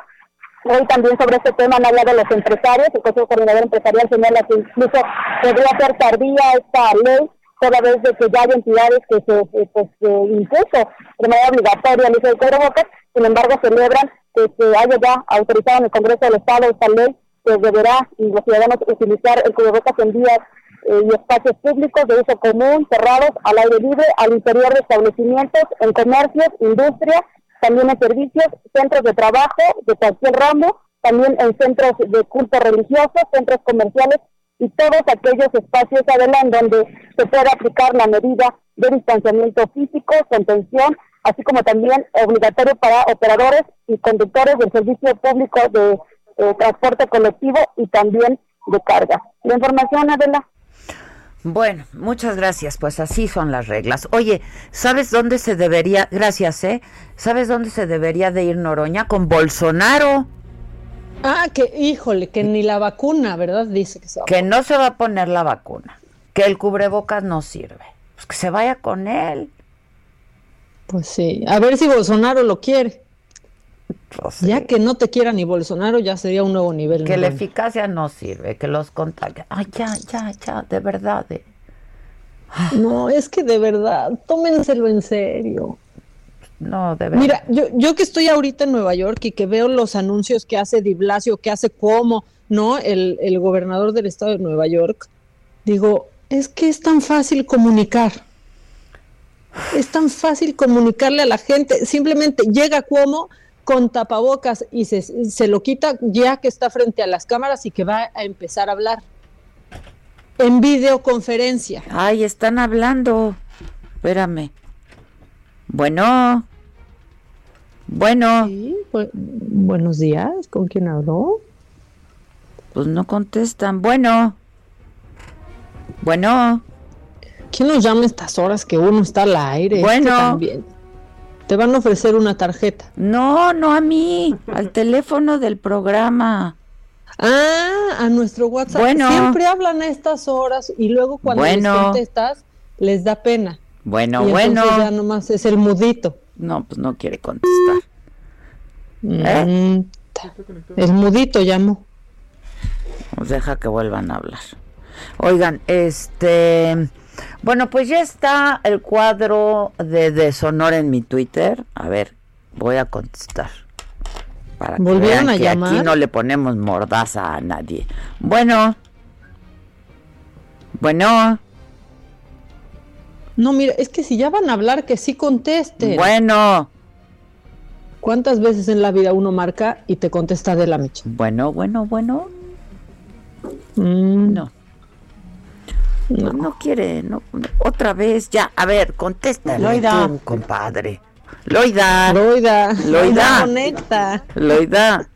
Hoy también sobre este tema han hablado los empresarios, el Consejo Coordinador Empresarial señala que incluso podría ser tardía esta ley, toda vez de que ya hay entidades que se eh, pues, impuso de manera obligatoria el uso de sin embargo celebran que se haya ya autorizado en el Congreso del Estado esta ley que deberá los ciudadanos utilizar el cubrebocas en vías eh, y espacios públicos de uso común, cerrados, al aire libre, al interior de establecimientos, en comercios, industria, también en servicios, centros de trabajo de cualquier ramo, también en centros de culto religioso, centros comerciales y todos aquellos espacios adelante donde se pueda aplicar la medida de distanciamiento físico, contención, así como también obligatorio para operadores y conductores del servicio público de eh, transporte colectivo y también de carga. La información, Adela. Bueno, muchas gracias. Pues así son las reglas. Oye, ¿sabes dónde se debería, gracias, eh? ¿Sabes dónde se debería de ir Noroña? Con Bolsonaro. Ah, que híjole, que ni la vacuna, ¿verdad? Dice que se va. Que no se va a poner la vacuna. Que el cubrebocas no sirve. Pues que se vaya con él. Pues sí, a ver si Bolsonaro lo quiere. Ya que no te quiera ni Bolsonaro, ya sería un nuevo nivel. Que la eficacia no sirve, que los contagios. Ay, ya, ya, ya, de verdad. eh. No, es que de verdad, tómenselo en serio. No, de verdad. Mira, yo, yo que estoy ahorita en Nueva York y que veo los anuncios que hace Di Blasio, que hace como, ¿no? El, el gobernador del estado de Nueva York, digo, es que es tan fácil comunicar. Es tan fácil comunicarle a la gente. Simplemente llega como con tapabocas y se, se lo quita ya que está frente a las cámaras y que va a empezar a hablar. En videoconferencia. Ay, están hablando. Espérame. Bueno. Bueno. Sí, bu- buenos días, ¿con quién habló? Pues no contestan. Bueno. Bueno. ¿Quién nos llama a estas horas que uno está al aire? Bueno. también te van a ofrecer una tarjeta. No, no a mí, al teléfono del programa. Ah, a nuestro WhatsApp. Bueno. Siempre hablan a estas horas y luego cuando les Bueno. contestas les da pena. Bueno, y bueno. ya nomás es el mudito. No, pues no quiere contestar. Mm, ta- el mudito llamó. Pues deja que vuelvan a hablar. Oigan, este. Bueno, pues ya está el cuadro de deshonor en mi Twitter. A ver, voy a contestar. Para que ¿Volvieron vean a que aquí no le ponemos mordaza a nadie. Bueno. Bueno. No, mira, es que si ya van a hablar, que sí contesten. Bueno. ¿Cuántas veces en la vida uno marca y te contesta de la mecha? Bueno, bueno, bueno. Mm, No. No, no quiere, no, no, otra vez, ya, a ver, contéstale Loida. tú, compadre. Loida. Loida. Loida. Conecta. Loida.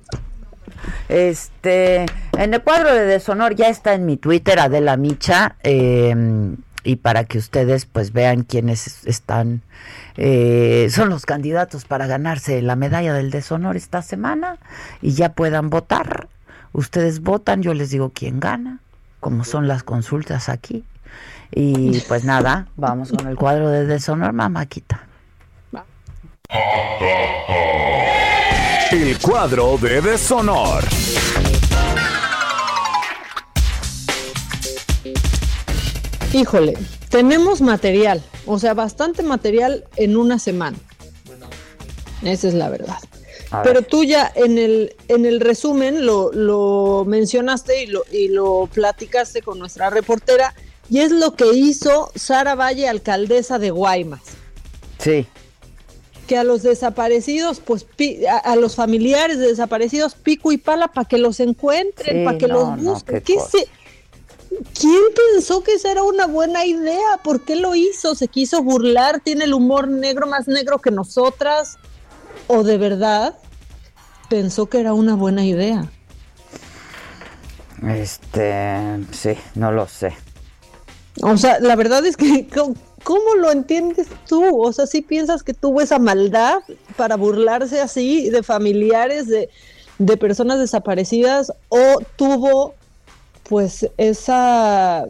Este, en el cuadro de deshonor ya está en mi Twitter, Adela Micha, eh, y para que ustedes pues vean quiénes están, eh, son los candidatos para ganarse la medalla del deshonor esta semana y ya puedan votar. Ustedes votan, yo les digo quién gana, como son las consultas aquí. Y pues nada, vamos con el cuadro de deshonor, mamáquita. El cuadro de deshonor. Híjole, tenemos material, o sea, bastante material en una semana. Esa es la verdad. A Pero ver. tú ya en el, en el resumen lo, lo mencionaste y lo, y lo platicaste con nuestra reportera, y es lo que hizo Sara Valle, alcaldesa de Guaymas. Sí. Que a los desaparecidos, pues pi- a, a los familiares de desaparecidos, pico y pala para que los encuentren, Sí, para que no, los no, busquen. qué ¿Qué cosa. se- ¿Quién pensó que esa era una buena idea? ¿Por qué lo hizo? ¿Se quiso burlar? ¿Tiene el humor negro más negro que nosotras? ¿O de verdad pensó que era una buena idea? Este, sí, no lo sé. O sea, la verdad es que, <laughs> ¿cómo, lo entiendes tú? O sea, si piensas que tuvo esa maldad para burlarse así de familiares, de, de personas desaparecidas, o tuvo pues esa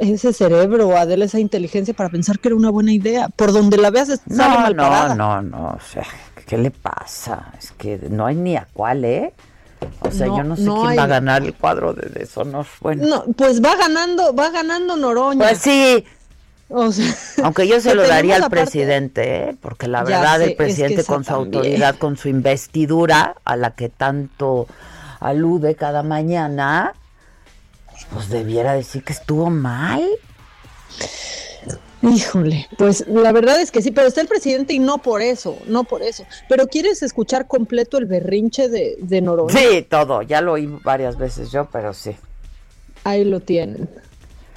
ese cerebro, Adela, esa inteligencia para pensar que era una buena idea. Por donde la veas, sale No, mal no, parada. no, no, o sea, ¿qué le pasa? Es que no hay ni a cuál, ¿eh? O sea, No, yo no sé no quién hay. va a ganar el cuadro de deshonor. Bueno, No, pues va ganando, va ganando Noroña. pues sí, O sea, aunque yo <laughs> se lo daría al presidente, ¿eh? porque la verdad sé, el es que presidente con su también. autoridad, con su investidura, a la que tanto alude cada mañana, pues debiera decir que estuvo mal. Híjole, pues la verdad es que sí, pero está el presidente y no por eso, no por eso. Pero ¿quieres escuchar completo el berrinche de, de Noroña? Sí, todo, ya lo oí varias veces yo, pero sí. Ahí lo tienen.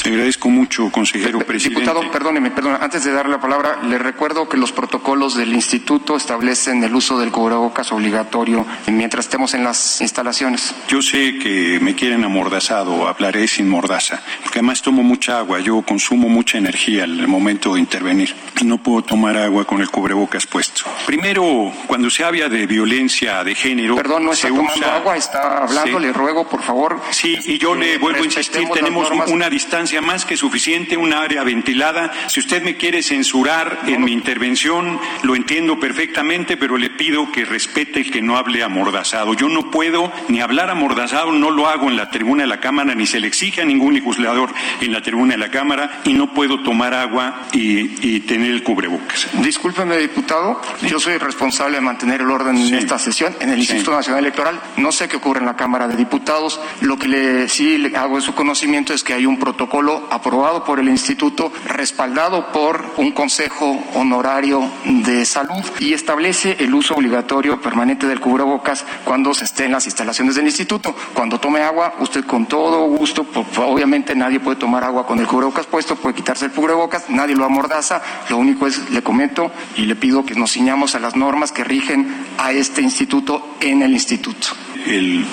Te agradezco mucho, consejero presidente. Diputado, perdóneme, perdón, antes de darle la palabra, le recuerdo que los protocolos del instituto establecen el uso del cubrebocas obligatorio mientras estemos en las instalaciones. Yo sé que me quieren amordazado, hablaré sin mordaza, porque además tomo mucha agua, yo consumo mucha energía en el momento de intervenir y no puedo tomar agua con el cubrebocas puesto. Primero, cuando se habla de violencia de género, Perdón, no está se tomando usa- agua, está hablando, Sí. le ruego, por favor. Sí, y yo le vuelvo a insistir, tenemos una distancia más que suficiente, una área ventilada. Si usted me quiere censurar en mi intervención, lo entiendo perfectamente, pero le pido que respete el que no hable amordazado. Yo no puedo ni hablar amordazado, no lo hago en la tribuna de la Cámara, ni se le exige a ningún legislador en la tribuna de la Cámara, y no puedo tomar agua y, y tener el cubrebocas. Discúlpeme, diputado, yo soy responsable de mantener el orden en esta sesión en el Instituto Nacional Electoral. No sé qué ocurre en la Cámara de Diputados. Lo que le, sí le hago de su conocimiento es que hay un protocolo aprobado por el Instituto, respaldado por un Consejo Honorario de Salud y establece el uso obligatorio permanente del cubrebocas cuando se esté en las instalaciones del Instituto. Cuando tome agua, usted con todo gusto, obviamente nadie puede tomar agua con el cubrebocas puesto, puede quitarse el cubrebocas, nadie lo amordaza. Lo único es, le comento y le pido que nos ciñamos a las normas que rigen a este instituto en el instituto. El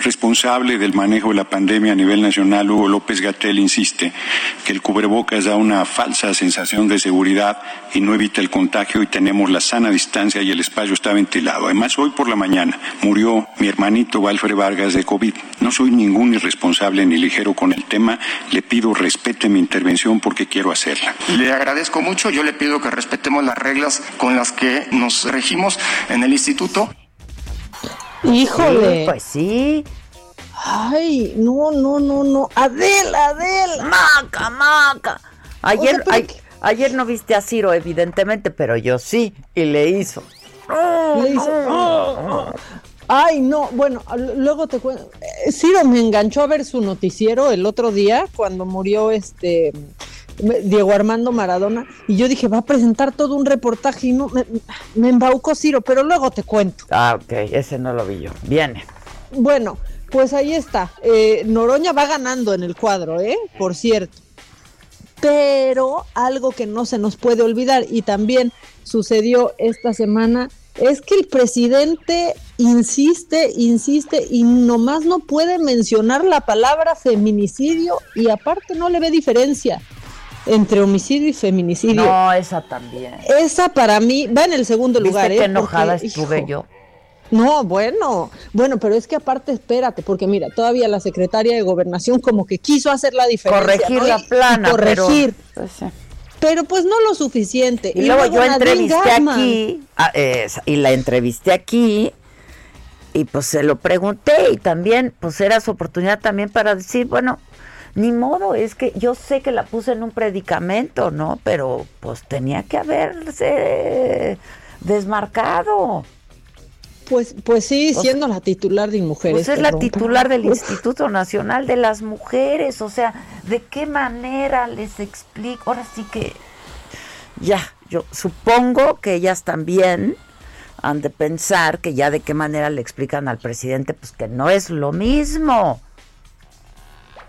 responsable del manejo de la pandemia a nivel nacional, Hugo López Gatel, insiste que el cubrebocas da una falsa sensación de seguridad y no evita el contagio y tenemos la sana distancia y el espacio está ventilado. Además, hoy por la mañana murió mi hermanito Walfred Vargas de COVID. No soy ningún irresponsable ni ligero con el tema. Le pido respete mi intervención porque quiero hacerla. Le agradezco mucho, yo le pido que respetemos las reglas con las que nos regimos en el instituto. Híjole. Sí, pues sí. Ay, no, no, no, no. Adela, Adela. Maca, maca. Ayer, O sea, ayer no viste a Ciro, evidentemente, pero yo sí, y le hizo. Le hizo, "Oh, oh". Ay, no, bueno, luego te cuento. Eh, Ciro me enganchó a ver su noticiero el otro día cuando murió este Diego Armando Maradona y yo dije, va a presentar todo un reportaje y no, me, me embaucó Ciro, pero luego te cuento. Ah, ok, ese no lo vi yo. Viene. Bueno, pues ahí está. Eh, Noroña va ganando en el cuadro, ¿eh? Por cierto. Pero algo que no se nos puede olvidar y también sucedió esta semana es que el presidente insiste, insiste y nomás no puede mencionar la palabra feminicidio y aparte no le ve diferencia entre homicidio y feminicidio. No, esa también. Esa para mí va en el segundo ¿Viste lugar. qué ¿eh? enojada Porque, estuve hijo, yo? no, bueno, bueno, pero es que aparte espérate, porque mira, todavía la secretaria de gobernación como que quiso hacer la diferencia. Corregir ¿no? la Y- y plana, pero- corregir. Pues. Pero pues no lo suficiente. Y, luego yo entrevisté aquí, a- eh, y la entrevisté aquí, y pues se lo pregunté, y también, pues era su oportunidad también para decir, bueno, ni modo, es que yo sé que la puse en un predicamento, ¿no? Pero pues tenía que haberse desmarcado. Pues, pues sí, siendo la titular de Mujeres. Pues es la titular del. <laughs> Instituto Nacional de las Mujeres, o sea, ¿de qué manera les explico? Ahora sí que ya, yo supongo que ellas también han de pensar que ya de qué manera le explican al presidente, pues que no es lo mismo.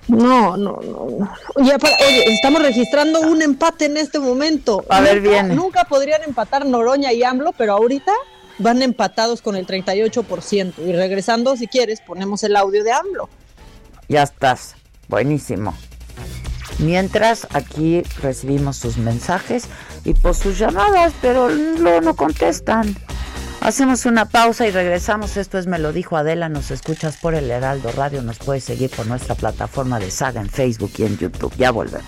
No, no, no. no. Ya para- oye, estamos registrando un empate en este momento. A ver, Nunca- viene. Nunca podrían empatar Noroña y AMLO, pero ahorita van empatados con el 38%. Y regresando, si quieres, ponemos el audio de AMLO. Ya estás, buenísimo. Mientras aquí recibimos sus mensajes y pues sus llamadas, pero luego no contestan. Hacemos una pausa y regresamos. Esto es Me lo dijo Adela. Nos escuchas por el Heraldo Radio. Nos puedes seguir por nuestra plataforma de Saga en Facebook y en YouTube. Ya volvemos.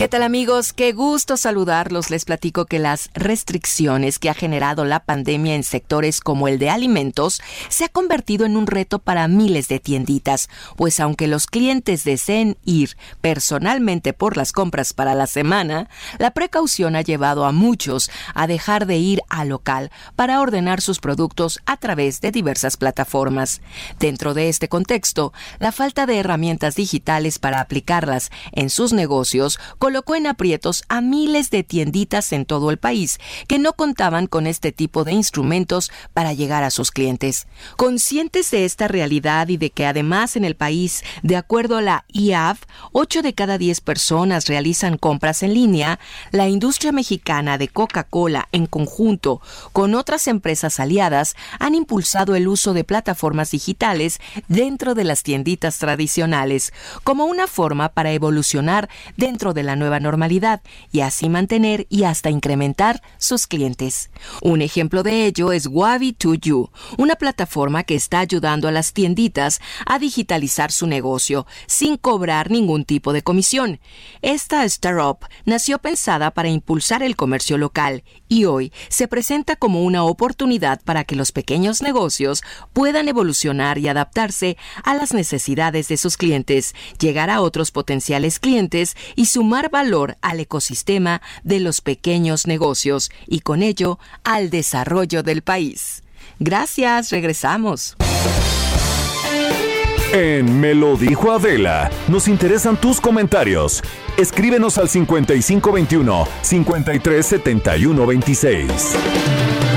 ¿Qué tal amigos? Qué gusto saludarlos. Les platico que las restricciones que ha generado la pandemia en sectores como el de alimentos se ha convertido en un reto para miles de tienditas, pues aunque los clientes deseen ir personalmente por las compras para la semana, la precaución ha llevado a muchos a dejar de ir al local para ordenar sus productos a través de diversas plataformas. Dentro de este contexto, la falta de herramientas digitales para aplicarlas en sus negocios colocó en aprietos a miles de tienditas en todo el país que no contaban con este tipo de instrumentos para llegar a sus clientes. Conscientes de esta realidad y de que además en el país, de acuerdo a la IAF, 8 de cada 10 personas realizan compras en línea, la industria mexicana de Coca-Cola en conjunto con otras empresas aliadas han impulsado el uso de plataformas digitales dentro de las tienditas tradicionales como una forma para evolucionar dentro de la nueva normalidad y así mantener y hasta incrementar sus clientes. Un ejemplo de ello es Wabi2You, una plataforma que está ayudando a las tienditas a digitalizar su negocio sin cobrar ningún tipo de comisión. Esta startup nació pensada para impulsar el comercio local y hoy se presenta como una oportunidad para que los pequeños negocios puedan evolucionar y adaptarse a las necesidades de sus clientes, llegar a otros potenciales clientes y sumar valor al ecosistema de los pequeños negocios y con ello al desarrollo del país. Gracias, regresamos. En Me lo dijo Adela, nos interesan tus comentarios. Escríbenos al 5521 537126.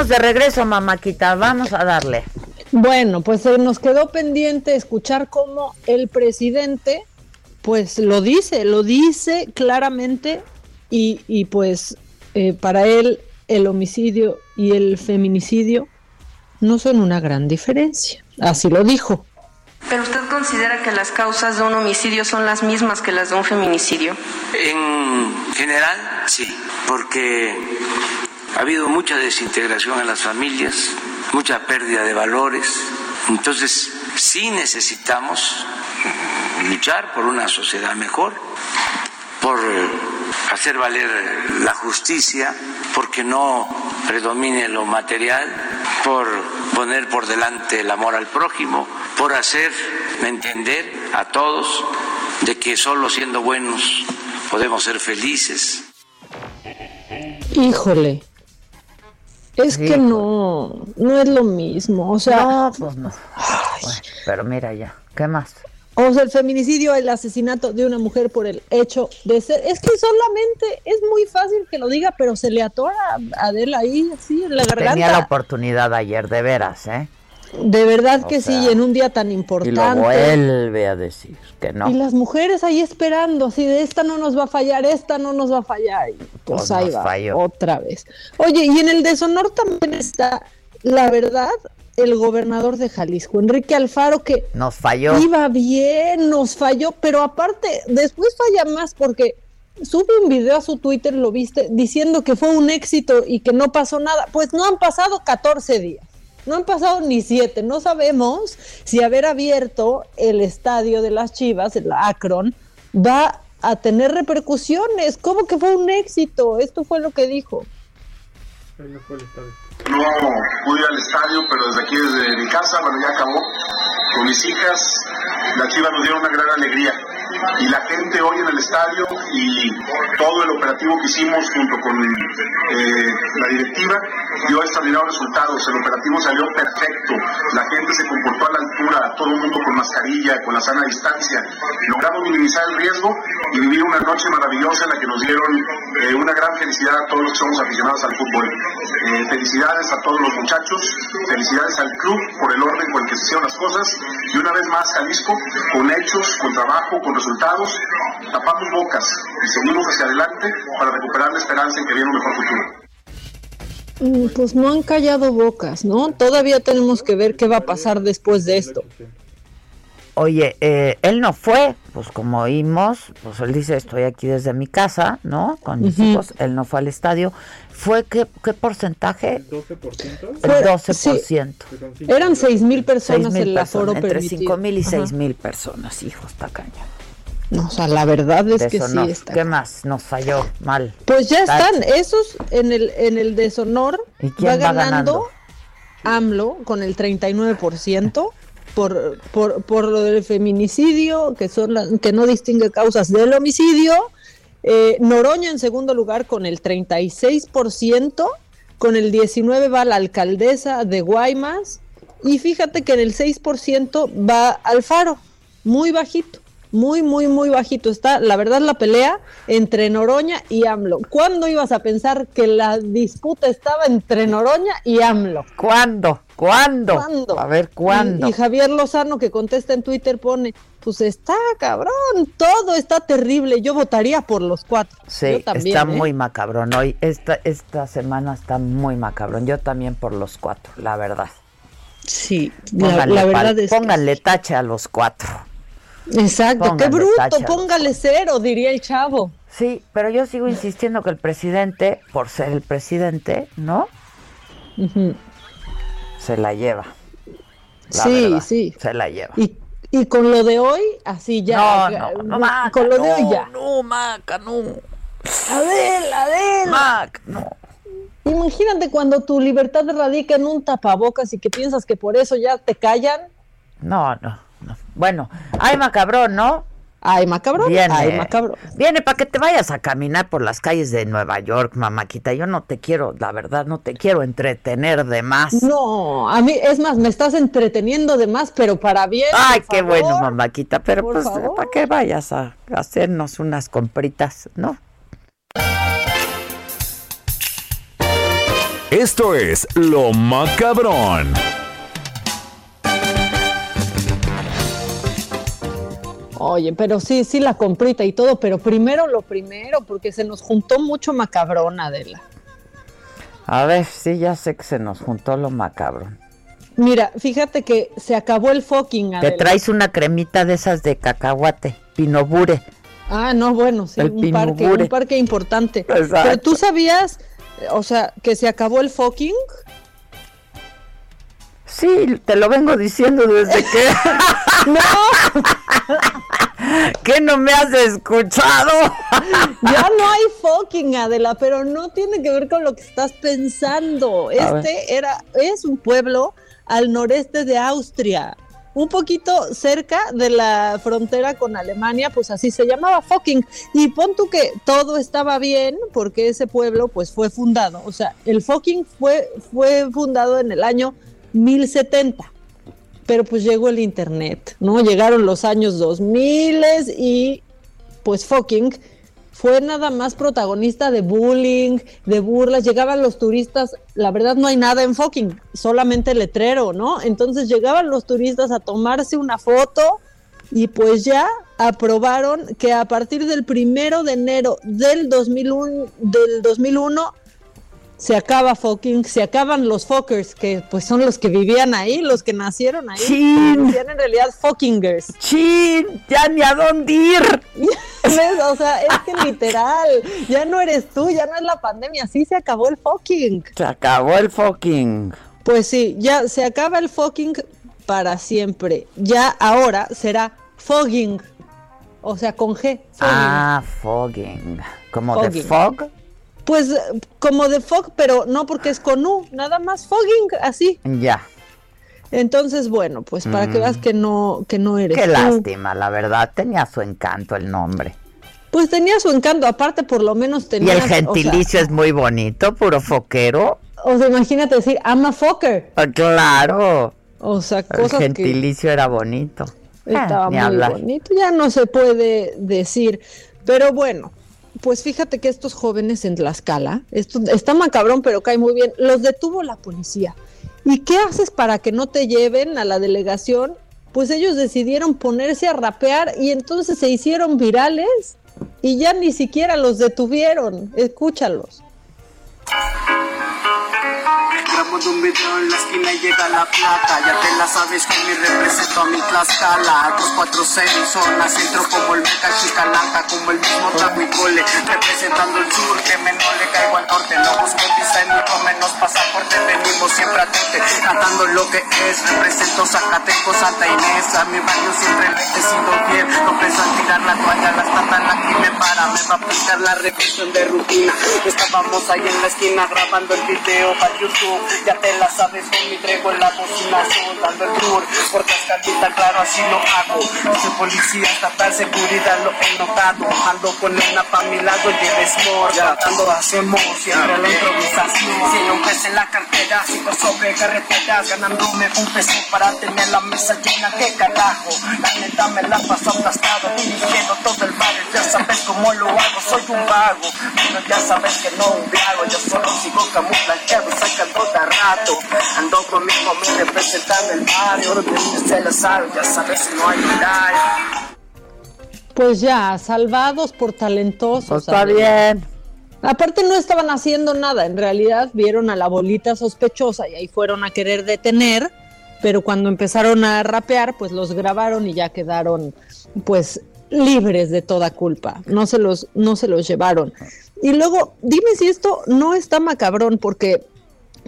Estamos de regreso, mamáquita. Vamos a darle. Bueno, pues eh, nos quedó pendiente escuchar cómo el presidente, pues lo dice, lo dice claramente y, y pues eh, para él el homicidio y el feminicidio no son una gran diferencia. Así lo dijo. ¿Pero usted considera que las causas de un homicidio son las mismas que las de un feminicidio? En general, sí, porque ha habido mucha desintegración en las familias, mucha pérdida de valores. Entonces, sí necesitamos luchar por una sociedad mejor, por hacer valer la justicia, porque no predomine lo material, por poner por delante el amor al prójimo, por hacer entender a todos de que solo siendo buenos podemos ser felices. Híjole. Es que no, no es lo mismo. O sea, No, pues no. pero mira ya, ¿qué más? O sea, el feminicidio, el asesinato de una mujer por el hecho de ser. Es que solamente es muy fácil que lo diga, pero se le atora a Adela ahí, así, en la garganta. Tenía la oportunidad ayer, de veras, ¿eh? De verdad O que sea, sí, en un día tan Y importante. lo vuelve a decir que no. Y las mujeres ahí esperando, así de esta no nos va a fallar, esta no nos va a fallar. Y pues, Pues ahí va, falló. otra vez. Oye, y en el deshonor también está, la verdad, el gobernador de Jalisco, Enrique Alfaro, que Nos falló. iba bien, nos falló, pero aparte, después falla más porque sube un video a su Twitter, lo viste, diciendo que fue un éxito y que no pasó nada. Pues no han pasado 14 días. No han pasado ni siete. No sabemos si haber abierto el estadio de las Chivas, el Akron, va a tener repercusiones. ¿Cómo que fue un éxito? Esto fue lo que dijo. No ir al estadio, pero desde aquí, desde mi casa, bueno, ya acabó, con mis hijas, las chivas nos dieron una gran alegría. Y la gente hoy en el estadio y todo el operativo que hicimos junto con eh, la directiva dio extraordinarios resultados. El operativo salió perfecto. La gente se comportó a la altura, todo el mundo con mascarilla, con la sana distancia. Logramos minimizar el riesgo y vivir una noche maravillosa en la que nos dieron eh, una gran felicidad a todos los que somos aficionados al fútbol. Eh, felicidades a todos los muchachos, felicidades al club por el orden con el que se hicieron las cosas y una vez más Jalisco con hechos, con trabajo, con resultados, tapamos bocas y seguimos hacia adelante para recuperar la esperanza en que viene un mejor futuro. Mm, Pues no han callado bocas, ¿no? Todavía tenemos que ver qué va a pasar después de esto. Oye, eh, él no fue, pues como oímos, pues él dice, estoy aquí desde mi casa, ¿no? Con mis Ujú. hijos, él no fue al estadio. ¿Fue qué, qué porcentaje? Fue- El 12%. Eran seis mil personas 6,000 el aforo personas, entre permitido. 5 mil y Ajá. 6 mil personas, hijo, está cañón. No, o sea, la verdad es que sí está. ¿Qué más? Nos falló mal. Pues ya están, esos en el en el deshonor ¿Y quién va va ganando, ganando? AMLO con el 39% por, por, por lo del feminicidio, que son que no distingue causas del homicidio. Eh, Noroña en segundo lugar con el 36%, con el 19 va la alcaldesa de Guaymas y fíjate que en el 6% va Alfaro, muy bajito. Muy, muy, muy bajito está, la verdad, la pelea entre Noroña y AMLO. ¿Cuándo ibas a pensar que la disputa estaba entre Noroña y AMLO? ¿Cuándo? ¿Cuándo? ¿Cuándo? A ver, ¿cuándo? Y, y Javier Lozano, que contesta en Twitter, pone: Pues está cabrón, todo está terrible. Yo votaría por los cuatro. Sí, también, está ¿eh? muy macabrón hoy. Esta, esta semana está muy macabrón. Yo también por los cuatro, la verdad. Sí, la, verdad es que pónganle tache a los cuatro. Exacto, qué bruto, póngale cero, diría el chavo. Sí, pero yo sigo insistiendo que el presidente, por ser el presidente, ¿no? Se la lleva. La Sí, verdad, sí. Se la lleva. Y, y con lo de hoy, así ya. No, no, no, Maca, con lo de hoy no, ya. No, Maca, no. Adel, Adel. Mac, no. Imagínate cuando tu libertad radica en un tapabocas y que piensas que por eso ya te callan. No, no, no. Bueno, ay, macabrón, ¿no? Ay, macabrón. Viene, Ay, macabrón. Viene para que te vayas a caminar por las calles de Nueva York, mamáquita. Yo no te quiero, la verdad, no te quiero entretener de más. No, a mí, es más, me estás entreteniendo de más, pero para bien. Ay, por qué favor. bueno, mamáquita. Pero por pues, para que vayas a hacernos unas compritas, ¿no? Esto es Lo Macabrón. Oye, pero sí, sí, la comprita y todo, pero primero lo primero, porque se nos juntó mucho macabrón, Adela. A ver, sí, ya sé que se nos juntó lo macabrón. Mira, fíjate que se acabó el fucking, Te Adela. traes una cremita de esas de cacahuate, pinobure. Ah, no, bueno, sí, El un parque, pinubure. un parque importante. Exacto. Pero tú sabías, eh, o sea, que se acabó el fucking. Sí, te lo vengo diciendo desde que... <laughs> ¡No! <laughs> ¿Qué no me has escuchado? Ya no hay fucking, Adela, pero no tiene que ver con lo que estás pensando. Este era, es un pueblo al noreste de Austria, un poquito cerca de la frontera con Alemania, pues así se llamaba fucking. Y pon tú que todo estaba bien porque ese pueblo pues fue fundado, o sea, el fucking fue, fue fundado en el año 1070. pero pues llegó el internet, ¿no? Llegaron los años 2000 y pues fucking fue nada más protagonista de bullying, de burlas, llegaban los turistas, la verdad no hay nada en fucking, solamente letrero, ¿no? Entonces llegaban los turistas a tomarse una foto y pues ya aprobaron que a partir del primero de enero del 2001, del 2001 se acaba fucking, se acaban los fuckers, que pues son los que vivían ahí, los que nacieron ahí. Chin. En realidad fuckingers. ¡Chin! ¡Ya ni a dónde ir! <laughs> O sea, es que literal, ya no eres tú, ya no es la pandemia, sí se acabó el fucking. Se acabó el fucking. Pues sí, ya se acaba el fucking para siempre. Ya ahora será fogging. O sea, con G. Fogging. Ah, fogging. Como de fog. Pues eh, como de fog, pero no porque es con U, nada más fogging, así. Ya. Entonces, bueno, pues para que Mm. veas que no, que no eres Qué tú. lástima, la verdad. Tenía su encanto el nombre. Pues tenía su encanto, aparte por lo menos Y tenía. el gentilicio es muy bonito, puro foquero. O sea, imagínate decir, I'm a fucker. Ah, Claro. O sea, El cosas que gentilicio era bonito. estaba muy hablar. bonito. Ya no se puede decir. Pero bueno, pues fíjate que estos jóvenes en Tlaxcala, esto está macabrón, pero cae muy bien, los detuvo la policía. ¿Y qué haces para que no te lleven a la delegación? Pues ellos decidieron ponerse a rapear y entonces se hicieron virales y ya ni siquiera los detuvieron. Escúchalos. Grabo de un video en la esquina y llega la plata. Ya te la sabes mi represento a mi Tlaxcala. 246 zona centro como el Meca Chicalaca Como el mismo Taco y Cole Representando el sur que menos le caigo al norte. No busco visa y mucho menos pasaporte Venimos siempre a tote Cantando lo que es. Represento Zacatecos, Santa Inés A mi barrio siempre le he sido fiel. No pienso en tirar la toalla Las tatas aquí me para Me va a aplicar la revisión de rutina. Estábamos ahí en la esquina grabando el video para YouTube Ya te la sabes con mi trego en la bocina Dando el tour por cascadita, claro así lo hago. Soy policía estatal, seguridad lo he notado. Ando con una pa' mi lado y el small Tratando hacemos siempre la improvisación. Si hay un pez en la cartera, sigo sobre carreteras Ganándome un peso para tener la mesa llena ¿Qué carajo? La neta me la paso aplastado Dirigiendo todo el barrio, ya sabes cómo lo hago Soy un vago, pero ya sabes que no un vago Yo solo sigo camuflajeado y sacando de rato Ando conmigo, me representando el barrio Se la sabe, ya sabes si no hay horario Pues ya, salvados por talentosos. Pues está bien. Aparte no estaban haciendo nada, en realidad vieron a la bolita sospechosa y ahí fueron a querer detener, pero cuando empezaron a rapear, pues los grabaron y ya quedaron pues libres de toda culpa, no se los, no se los llevaron. Y luego, dime si esto no está macabrón, porque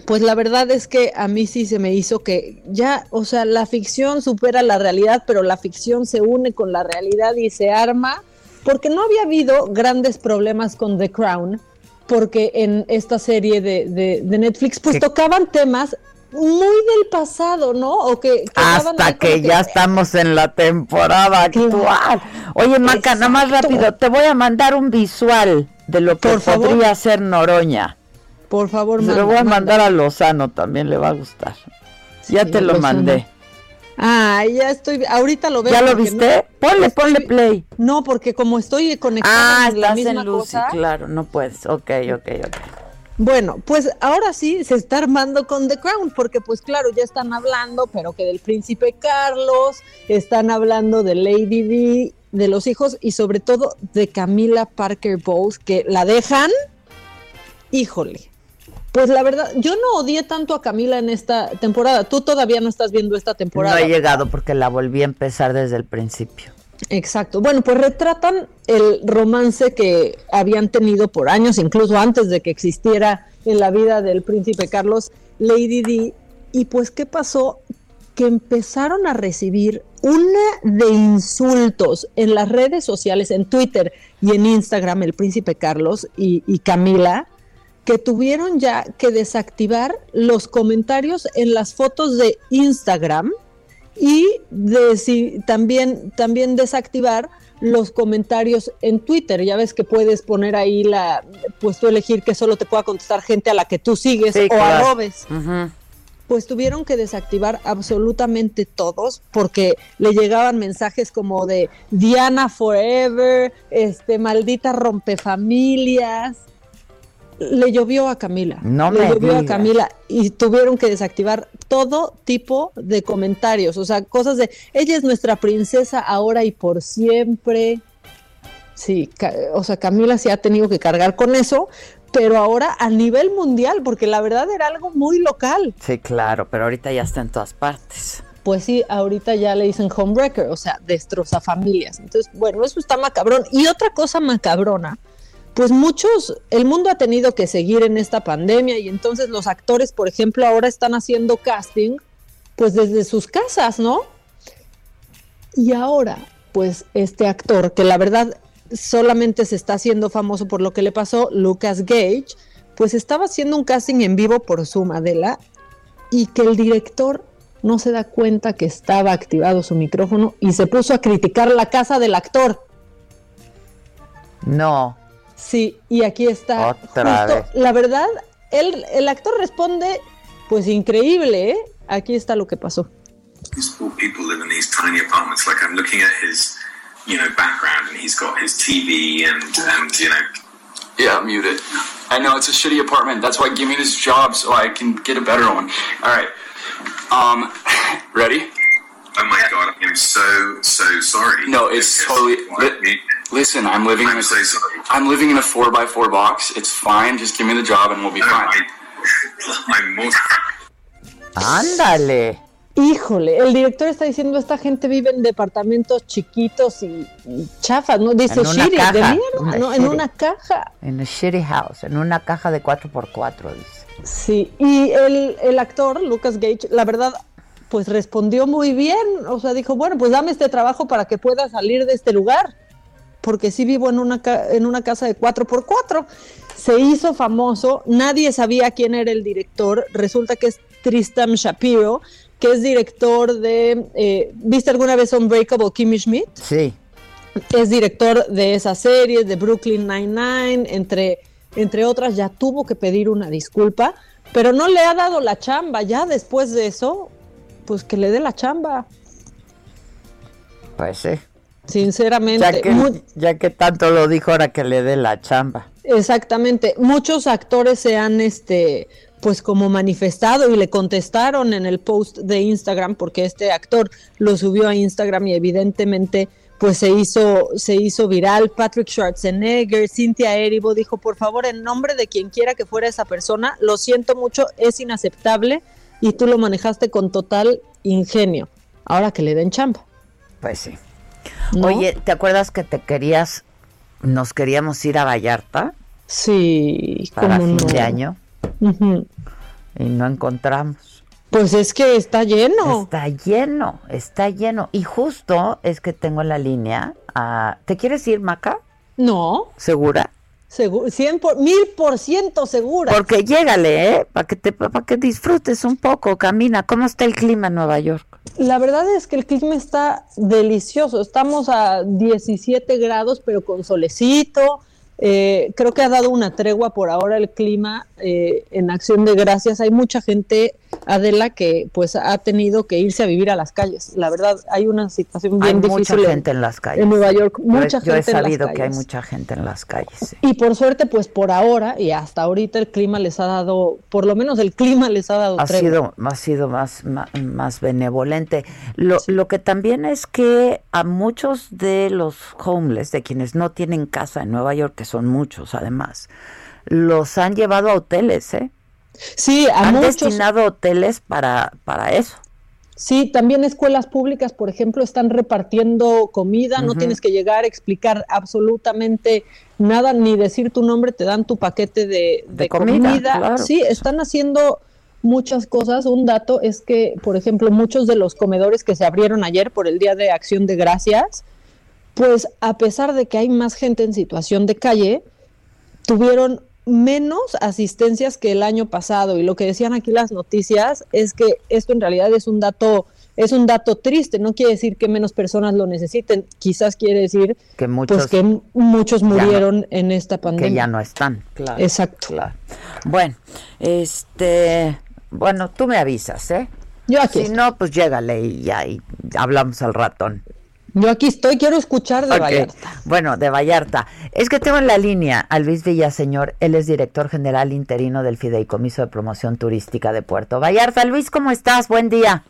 pues la verdad es que a mí sí se me hizo que ya, o sea, la ficción supera la realidad, pero la ficción se une con la realidad y se arma, porque no había habido grandes problemas con The Crown, porque en esta serie de, de- de Netflix pues tocaban temas muy del pasado, ¿no? O que, Hasta que ya estamos en la temporada actual. Oye, Maca, nada más rápido, te voy a mandar un visual de lo que Por favor. podría hacer Noroña. Por favor, Se lo voy a manda. mandar a Lozano, también le va a gustar. Ya te lo Lozano. mandé. Ah, ya estoy, ahorita lo veo. ¿Ya lo viste? Ponle, ponle play. No, porque como estoy conectada Ah, en la misma en Lucy, cosa. claro, no puedes. Ok, ok, ok. Bueno, pues ahora sí se está armando con The Crown, porque pues claro, ya están hablando, pero que del príncipe Carlos, están hablando de Lady Di, de los hijos y sobre todo de Camila Parker Bowles, que la dejan, híjole. Pues la verdad, yo no odié tanto a Camila en esta temporada. Tú todavía no estás viendo esta No temporada. he llegado porque la volví a empezar desde el principio. Exacto. Bueno, pues retratan el romance que habían tenido por años, incluso antes de que existiera en la vida del príncipe Carlos, Lady Di. Y pues, ¿qué pasó? Que empezaron a recibir una de insultos en las redes sociales, en Twitter y en Instagram, el príncipe Carlos y, y Camila, que tuvieron ya que desactivar los comentarios en las fotos de Instagram y desi- también, también desactivar los comentarios en Twitter. Ya ves que puedes poner ahí la, pues tú elegir que solo te pueda contestar gente a la que tú sigues Sí, o claro. arrobes. Ujú. pues tuvieron que desactivar absolutamente todos porque le llegaban mensajes como de Diana Forever, este maldita rompefamilias. Le llovió a Camila. No le me llovió a. Camila y tuvieron que desactivar todo tipo de comentarios, o sea, cosas de ella es nuestra princesa ahora y por siempre. Sí, o sea, Camila sí ha tenido que cargar con eso, pero ahora a nivel mundial, porque la verdad era algo muy local. Sí, claro, pero ahorita ya está en todas partes. Pues sí, ahorita ya le dicen homebreaker, o sea, destroza familias. Entonces, bueno, eso está macabrón. Y otra cosa macabrona, pues muchos, el mundo ha tenido que seguir en esta pandemia y entonces los actores, por ejemplo, ahora están haciendo casting, pues desde sus casas, ¿no? Y ahora, pues este actor, que la verdad solamente se está haciendo famoso por lo que le pasó, Lucas Gage, pues estaba haciendo un casting en vivo por Zoom, Adela, y que el director no se da cuenta que estaba activado su micrófono y se puso a criticar la casa del actor. No. Sí, y aquí está. Otra justo, vez. La verdad, él, el actor responde, pues increíble, ¿eh? Aquí está lo que pasó. These poor people live in these tiny apartments. Like I'm looking at his, you know, background, and he's got his TV and and you know. Yeah, I'm muted. I know it's a shitty apartment. That's why give me this job so I can get a better one. All right. Um, <laughs> ready? Oh my god, I'm so so sorry. No, it's totally. Li- listen, I'm living in a. so sorry. I'm living in a four by four box. It's fine. Just give me the job and we'll be fine. I'm. Ándale. Híjole, el director está diciendo esta gente vive en departamentos chiquitos y, y chafas, ¿no? Dice En una shitty, de caja, mierda, una ¿no? En shitty. una caja. En a shitty house, en una caja de 4x4, dice. Sí, y el, el actor, Lucas Gage, la verdad, pues respondió muy bien. O sea, dijo, bueno, pues dame este trabajo para que pueda salir de este lugar. Porque sí vivo en una, ca- en una casa de 4x4. Se hizo famoso, nadie sabía quién era el director. Resulta que es Tristan Shapiro, que es director de. eh, ¿Viste alguna vez Unbreakable Kimmy Schmidt? Sí. es director de esas series, de Brooklyn Nine-Nine, entre, entre otras, ya tuvo que pedir una disculpa, pero no le ha dado la chamba. Ya después de eso, pues que le dé la chamba, Pues sí. Sinceramente. Ya que, Mu- ya que tanto lo dijo, ahora que le dé la chamba. Exactamente. Muchos actores se han, este, pues como manifestado y le contestaron en el post de Instagram, porque este actor lo subió a Instagram y evidentemente pues se hizo, se hizo viral. Patrick Schwarzenegger, Cynthia Erivo dijo, por favor, en nombre de quien quiera que fuera esa persona, lo siento mucho, es inaceptable y tú lo manejaste con total ingenio. Ahora que le den chamba. Pues sí. ¿No? Oye, ¿te acuerdas que te querías, nos queríamos ir a Vallarta? Sí, Para fin no. de año y no encontramos. Pues es que está lleno. Está lleno, está lleno. Y justo es que tengo en la línea. a- ¿Te quieres ir, Maca? No. ¿Segura? Seguro, 100 por, mil por ciento segura. Porque llégale, ¿eh? Para que, te, que disfrutes un poco, camina. ¿Cómo está el clima en Nueva York? La verdad es que el clima está delicioso. Estamos a 17 grados, pero con solecito. Eh, creo que ha dado una tregua por ahora el clima eh, en acción de gracias. Hay mucha gente, Adela, que pues ha tenido que irse a vivir a las calles. La verdad, hay una situación bien Hay difícil mucha en- gente en las calles. en Nueva York. Yo he- Mucha yo, gente he en las sabido que hay calles. mucha gente en las calles. sí. Y por suerte, pues por ahora y hasta ahorita el clima les ha dado, por lo menos el clima les ha dado ha tregua. sido, ha sido más, más, más benevolente. Lo, lo que también es que a muchos de los homeless, de quienes no tienen casa en Nueva York, que son muchos además, los han llevado a hoteles, ¿eh? Sí, a han muchos- destinado hoteles para, para eso. Sí, también escuelas públicas, por ejemplo, están repartiendo comida, no tienes que llegar a explicar absolutamente nada, ni decir tu nombre, te dan tu paquete de, de comida, comida. claro. Sí, están haciendo muchas cosas. Un dato es que, por ejemplo, muchos de los comedores que se abrieron ayer por el Día de Acción de Gracias, pues a pesar de que hay más gente en situación de calle, tuvieron menos asistencias que el año pasado y lo que decían aquí las noticias es que esto en realidad es un dato es un dato triste, no quiere decir que menos personas lo necesiten, quizás quiere decir Que muchos pues que muchos no- murieron en esta pandemia. que ya no están. Exacto. Claro. Bueno, este, Bueno, tú me avisas, ¿eh? Yo aquí Si no, pues llégale y ya y hablamos al ratón. Yo aquí estoy, quiero escuchar de. Vallarta. Bueno, de Vallarta. Es que tengo en la línea a Luis Villaseñor, él es director general interino del Fideicomiso de Promoción Turística de Puerto Vallarta. Luis, ¿cómo estás? Buen día.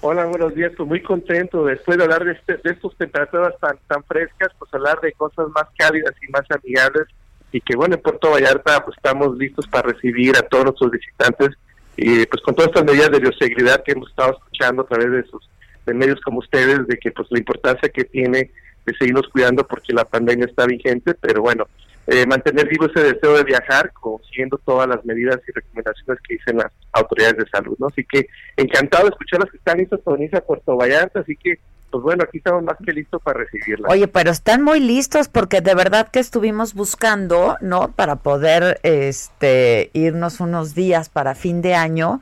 Hola, buenos días. Pues muy contento después de hablar de, este, de estas temperaturas tan, tan frescas, pues hablar de cosas más cálidas y más amigables. Y que bueno, en Puerto Vallarta pues estamos listos para recibir a todos nuestros visitantes y pues con todas estas medidas de bioseguridad que hemos estado escuchando a través de sus de medios como ustedes, de que pues la importancia que tiene de seguirnos cuidando porque la pandemia está vigente, pero bueno, eh, mantener vivo ese deseo de viajar, consiguiendo todas las medidas y recomendaciones que dicen las autoridades de salud, ¿no? Así que encantado de escuchar las que están listas para venirse a Puerto Vallarta, así que pues bueno, aquí estamos más que listos para recibirla. Oye, pero están muy listos porque de verdad que estuvimos buscando, ¿no? Para poder este irnos unos días para fin de año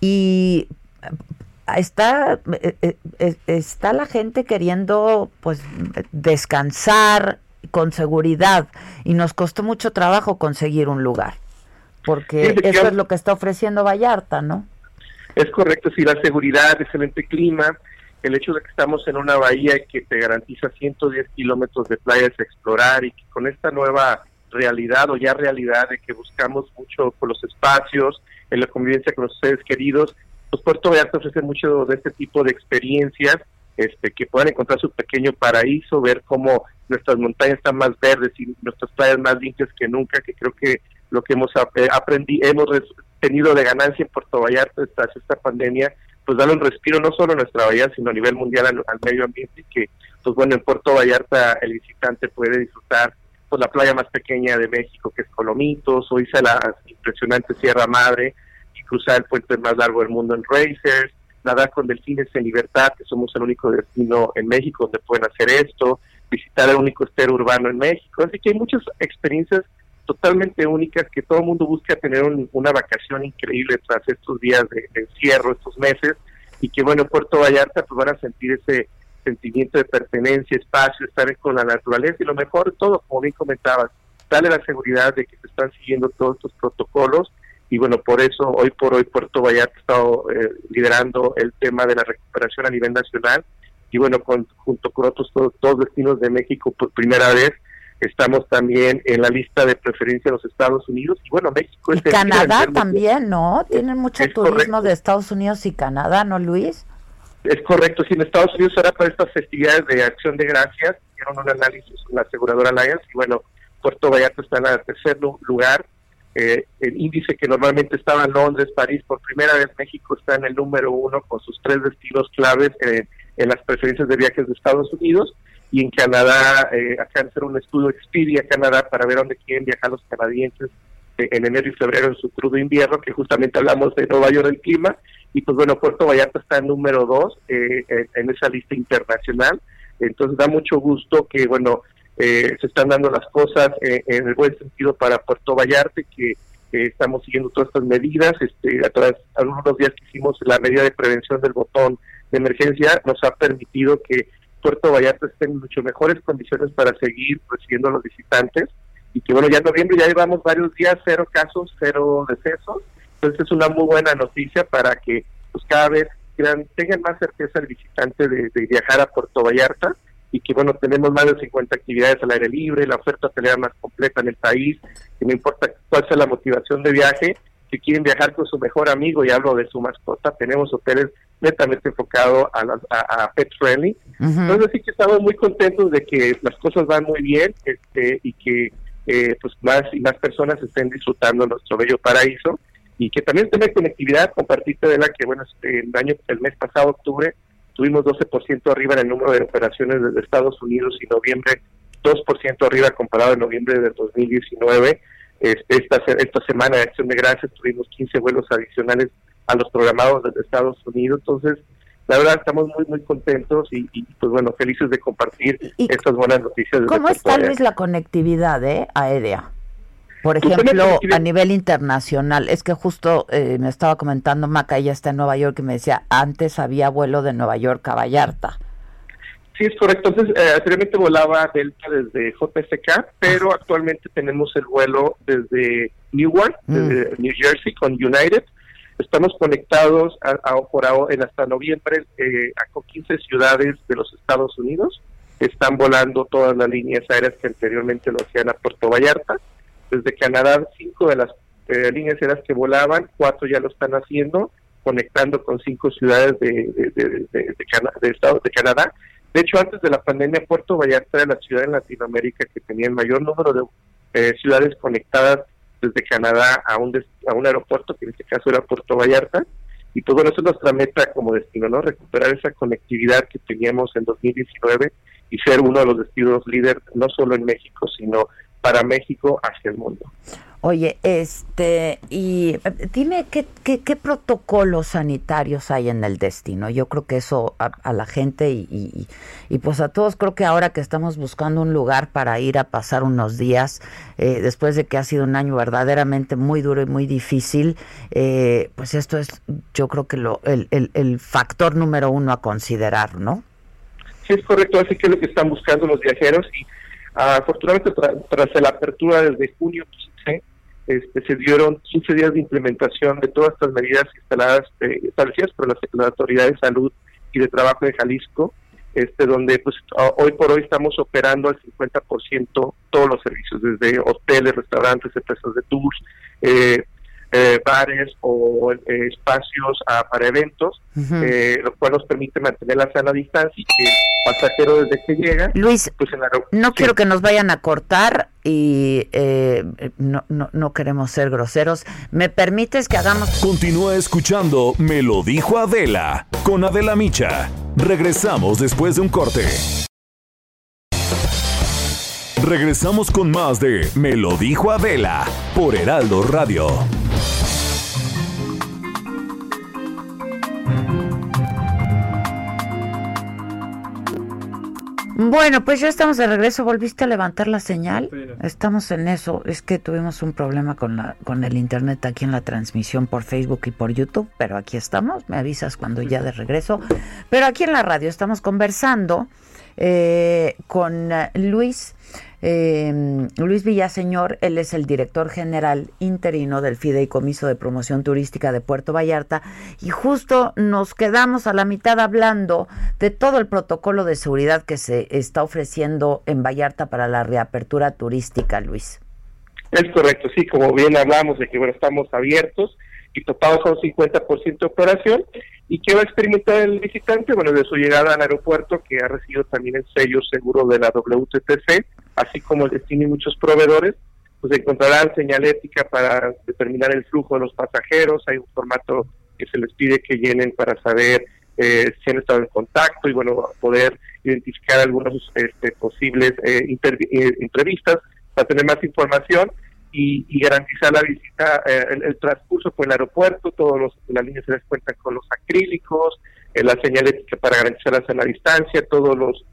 y está eh, eh, está la gente queriendo pues descansar con seguridad y nos costó mucho trabajo conseguir un lugar. Porque Sí, eso es lo que está ofreciendo Vallarta, ¿no? Es correcto, sí, la seguridad, excelente clima, el hecho de que estamos en una bahía que te garantiza 110 kilómetros de playas a explorar y que con esta nueva realidad o ya realidad de que buscamos mucho por los espacios, en la convivencia con los seres queridos, pues Puerto Vallarta ofrece mucho de este tipo de experiencias, este, que puedan encontrar su pequeño paraíso, ver cómo nuestras montañas están más verdes y nuestras playas más limpias que nunca, que creo que lo que hemos aprendido, hemos tenido de ganancia en Puerto Vallarta tras esta pandemia, pues darle un respiro no solo a nuestra bahía, sino a nivel mundial al, al medio ambiente, que, pues bueno, en Puerto Vallarta el visitante puede disfrutar pues la playa más pequeña de México, que es Colomitos, o irse a la impresionante Sierra Madre, cruzar el puente más largo del mundo en Racers, nadar con delfines en libertad, que somos el único destino en México donde pueden hacer esto, visitar el único estero urbano en México, así que hay muchas experiencias totalmente únicas que todo el mundo busca tener un- una vacación increíble tras estos días de, encierro, estos meses, y que bueno, en Puerto Vallarta pues van a sentir ese sentimiento de pertenencia, espacio, estar con la naturaleza y lo mejor de todo, como bien comentabas, darle la seguridad de que se están siguiendo todos estos protocolos y bueno, por eso hoy por hoy Puerto Vallarta ha estado eh, liderando el tema de la recuperación a nivel nacional y bueno, con, junto con otros todos, todos destinos de México por primera vez estamos también en la lista de preferencia de los Estados Unidos y bueno, México Y es el en Canadá también, ¿no? Tienen mucho turismo correcto. de Estados Unidos y Canadá, ¿no, Luis? Es correcto, sí, en Estados Unidos ahora para estas festividades de acción de gracias, hicieron un análisis en la aseguradora Allianz y bueno, Puerto Vallarta está en el tercer lu- lugar. Eh, el índice que normalmente estaba en Londres, París, por primera vez México está en el número uno con sus tres destinos claves en las preferencias de viajes de Estados Unidos y en Canadá, eh, acaban de hacer un estudio Expedia Canadá para ver dónde quieren viajar los canadienses eh, en enero y febrero en su crudo invierno, que justamente hablamos de Nueva York el clima, y pues bueno, Puerto Vallarta está en número dos eh, en, en esa lista internacional, entonces da mucho gusto que bueno, eh, se están dando las cosas eh, en el buen sentido para Puerto Vallarta que estamos siguiendo todas estas medidas, este, a algunos días que hicimos la medida de prevención del botón de emergencia nos ha permitido que Puerto Vallarta esté en mucho mejores condiciones para seguir recibiendo a los visitantes. Y que bueno, ya en noviembre ya llevamos varios días, cero casos, cero decesos, entonces es una muy buena noticia para que pues cada vez tengan más certeza el visitante de viajar a Puerto Vallarta y que bueno, tenemos más de 50 actividades al aire libre, la oferta hotelera más completa en el país, que no importa cuál sea la motivación de viaje, si quieren viajar con su mejor amigo y hablo de su mascota, tenemos hoteles netamente enfocados a, a, a pet friendly. Entonces sí que estamos muy contentos de que las cosas van muy bien este, y que eh, pues más y más personas estén disfrutando nuestro bello paraíso y que también tenga conectividad, compartirte de la que bueno, este, el año, el mes pasado, octubre, tuvimos 12% arriba en el número de operaciones desde Estados Unidos y noviembre 2% arriba comparado en noviembre de 2019. Este, esta, esta semana de Acción de Gracias tuvimos 15 vuelos adicionales a los programados desde Estados Unidos. Entonces, la verdad estamos muy, muy contentos y, y, pues bueno, felices de compartir estas buenas noticias. ¿Cómo está. Luis, la conectividad eh, aérea? Por ejemplo, a nivel internacional. Es que justo eh, me estaba comentando Maca, ella está en Nueva York, y me decía, antes había vuelo de Nueva York a Vallarta. Sí, es correcto. Entonces, eh, anteriormente volaba Delta desde JSK, pero actualmente tenemos el vuelo desde Newark, Mm. desde New Jersey, con United. Estamos conectados a, a- por ahora, en hasta noviembre eh, a con 15 ciudades de los Estados Unidos. Están volando todas las líneas aéreas que anteriormente lo hacían a Puerto Vallarta. Desde Canadá, cinco de las eh, líneas aéreas que volaban, cuatro ya lo están haciendo, conectando con cinco ciudades de, de, de, de- Estados de Canadá. De hecho, antes de la pandemia, Puerto Vallarta era la ciudad en Latinoamérica que tenía el mayor número de eh, ciudades conectadas desde Canadá a un, des- a un aeropuerto, que en este caso era Puerto Vallarta. Y pues bueno, es nuestra meta como destino, ¿no? Recuperar esa conectividad que teníamos en 2019 y ser uno de los destinos líder, no solo en México, sino para México hacia el mundo. Oye, este, y eh, dime qué, qué, qué protocolos sanitarios hay en el destino. Yo creo que eso a, a la gente y, y- y, pues a todos creo que ahora que estamos buscando un lugar para ir a pasar unos días, eh, después de que ha sido un año verdaderamente muy duro y muy difícil, eh, pues esto es yo creo que lo, el, el, el factor número uno a considerar, ¿no? Sí, es correcto, así que es lo que están buscando los viajeros y afortunadamente tra- tras la apertura desde junio 15, este, se dieron 15 días de implementación de todas estas medidas instaladas, eh, establecidas por las, las autoridades de salud y de trabajo de Jalisco, este, donde pues hoy por hoy estamos operando al 50% todos los servicios, desde hoteles, restaurantes, empresas de tours, eh, eh, bares o eh, espacios ah, para eventos, Ujú. eh, lo cual nos permite mantener la sana distancia y que el pasajero desde que llega, Luis, pues en la No quiero que nos vayan a cortar y eh, no, no, no queremos ser groseros. ¿Me permites que hagamos... Continúa escuchando Me lo dijo Adela con Adela Micha. Regresamos después de un corte. Regresamos con más de Me lo dijo Adela por Heraldo Radio. Bueno, pues ya estamos de regreso. ¿Volviste a levantar la señal? Estamos en eso. Es que tuvimos un problema con, la, con el internet aquí en la transmisión por Facebook y por YouTube, pero aquí estamos. Me avisas cuando ya de regreso. Pero aquí en la radio estamos conversando eh, con eh, Luis. eh, Luis Villaseñor, él es el director general interino del Fideicomiso de Promoción Turística de Puerto Vallarta y justo nos quedamos a la mitad hablando de todo el protocolo de seguridad que se está ofreciendo en Vallarta para la reapertura turística, Luis. Es correcto, sí, como bien hablamos de que bueno, estamos abiertos y topados a un 50% de operación. ¿Y qué va a experimentar el visitante? Bueno, de su llegada al aeropuerto, que ha recibido también el sello seguro de la WTTC, así como el destino y muchos proveedores, pues encontrarán señalética para determinar el flujo de los pasajeros, hay un formato que se les pide que llenen para saber eh, si han estado en contacto y bueno, poder identificar algunos este, posibles eh, inter- eh, para tener más información y, y garantizar la visita, eh, el, transcurso por el aeropuerto, todos los, las líneas les cuentan con los acrílicos, eh, la señalética para garantizar la sana distancia, todos los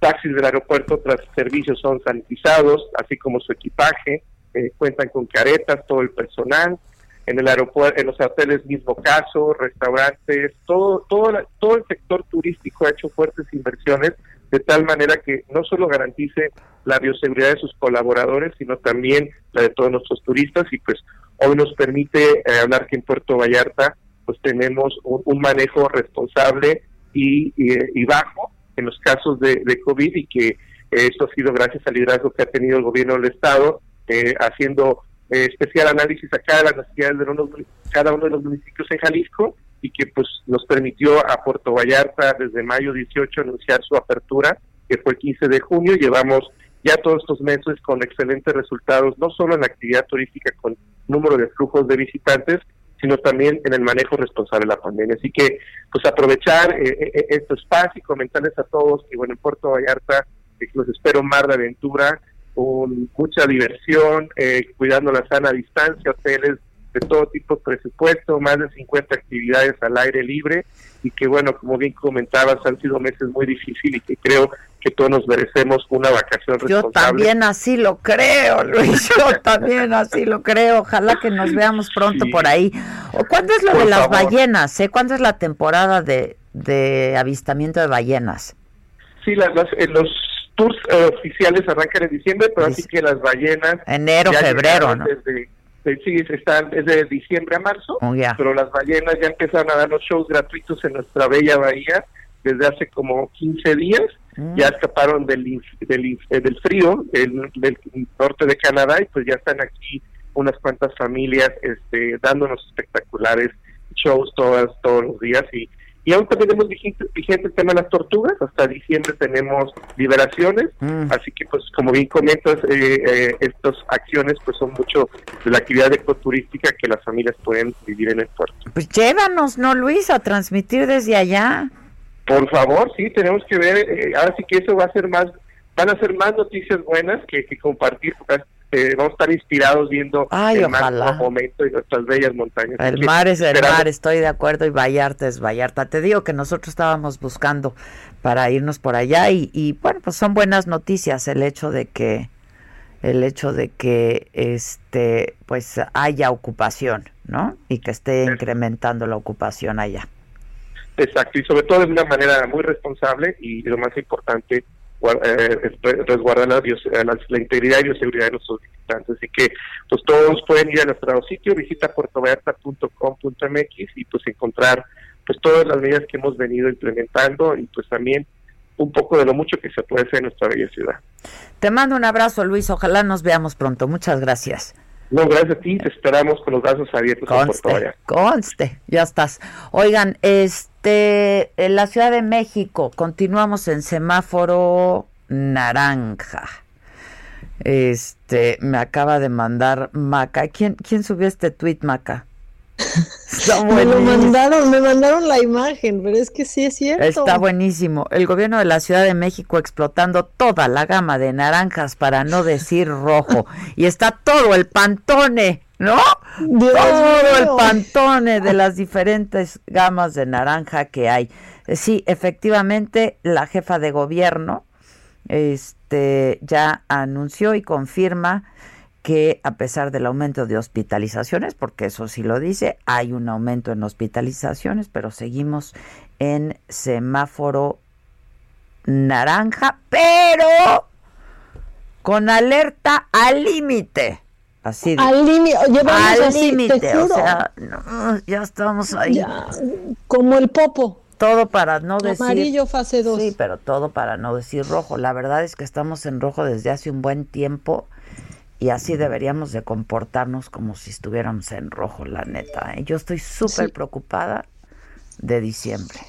taxis del aeropuerto tras servicios son sanitizados, así como su equipaje, eh, cuentan con caretas, todo el personal, en el aeropuerto, en los hoteles mismo caso, restaurantes, todo, todo, la- todo el sector turístico ha hecho fuertes inversiones de tal manera que no solo garantice la bioseguridad de sus colaboradores, sino también la de todos nuestros turistas. Y pues hoy nos permite eh, hablar que en Puerto Vallarta pues tenemos un, manejo responsable y, y- bajo en los casos de, de COVID y que eh, esto ha sido gracias al liderazgo que ha tenido el gobierno del Estado, eh, haciendo eh, especial análisis a cada, las necesidades de cada uno de los municipios en Jalisco y que pues nos permitió a Puerto Vallarta desde mayo 18 anunciar su apertura, que fue el 15 de junio. Llevamos ya todos estos meses con excelentes resultados, no solo en la actividad turística con número de flujos de visitantes, sino también en el manejo responsable de la pandemia. Así que, pues aprovechar eh, eh, este espacio y comentarles a todos que, bueno, en Puerto Vallarta eh, los espero un mar de aventura, con mucha diversión, eh, cuidando la sana distancia, hoteles de todo tipo de presupuesto, más de 50 actividades al aire libre y que bueno, como bien comentabas, han sido meses muy difíciles y que creo que todos nos merecemos una vacación Yo responsable. también así lo creo, Luis. Yo <laughs> también así lo creo. Ojalá que nos veamos pronto Sí. por ahí. ¿O ¿Cuándo es lo Por de las favor. ballenas? Eh? ¿Cuándo es la temporada de, de avistamiento de ballenas? Sí, las, las- eh, los tours eh, oficiales arrancan en diciembre, pero así que las ballenas... Enero, febrero, ¿no? Desde, Sí, están desde diciembre a marzo, Oh, pero las ballenas ya empezaron a dar los shows gratuitos en nuestra bella bahía desde hace como 15 días. Mm. Ya escaparon del, del, eh, del frío del, del norte de Canadá y pues ya están aquí unas cuantas familias este, dándonos espectaculares shows todas, todos los días y, y aún también tenemos vigente, vigente el tema de las tortugas, hasta diciembre tenemos liberaciones, Mm. así que pues como bien comentas, eh, eh, estas acciones pues son mucho de la actividad ecoturística que las familias pueden vivir en el puerto. Pues llévanos, ¿no, Luis? A transmitir desde allá. Por favor, sí, tenemos que ver, eh, ahora sí que eso va a ser más, van a ser más noticias buenas que, que compartir, porque eh, vamos a estar inspirados viendo Ay, el ojalá. mar momento y nuestras bellas montañas. El mar es el mar, estoy de acuerdo, y Vallarta es Vallarta. Te digo que nosotros estábamos buscando para irnos por allá y, y, bueno, pues son buenas noticias el hecho de que el hecho de que este pues haya ocupación, ¿no? Y que esté incrementando la ocupación allá. Exacto, y sobre todo de una manera muy responsable y lo más importante, eh, es re- resguardar la, eh, la, la integridad y bioseguridad de nuestros visitantes. Así que pues todos pueden ir a nuestro sitio, visita puertovallarta.com.mx y pues encontrar pues todas las medidas que hemos venido implementando y pues también un poco de lo mucho que se puede hacer en nuestra bella ciudad. Te mando un abrazo, Luis. Ojalá nos veamos pronto. Muchas gracias. No, gracias a ti, te esperamos con los brazos abiertos en Puerto Conste, Vallarta. conste, ya estás. Oigan, este, en la Ciudad de México continuamos en semáforo naranja. Este, me acaba de mandar Maca. ¿Quién, quién subió este tweet, Maca? <laughs> Me lo mandaron, me mandaron la imagen, pero es que sí es cierto. Está buenísimo. El gobierno de la Ciudad de México explotando toda la gama de naranjas para no decir rojo. <laughs> Y está todo el pantone, ¿no? Dios todo el pantone de <laughs> las diferentes gamas de naranja que hay. Eh, Sí, efectivamente, la jefa de gobierno este, ya anunció y confirma que a pesar del aumento de hospitalizaciones, porque eso sí lo dice, hay un aumento en hospitalizaciones, pero seguimos en semáforo naranja, pero con alerta al límite. Así de- Al límite, al límite, o sea, no, ya estamos ahí. Ya, como el popo. Todo para no decir Amarillo fase 2. Sí, pero todo para no decir rojo. La verdad es que estamos en rojo desde hace un buen tiempo y así deberíamos de comportarnos como si estuviéramos en rojo, la neta. ¿eh? Yo estoy súper Sí. preocupada de diciembre.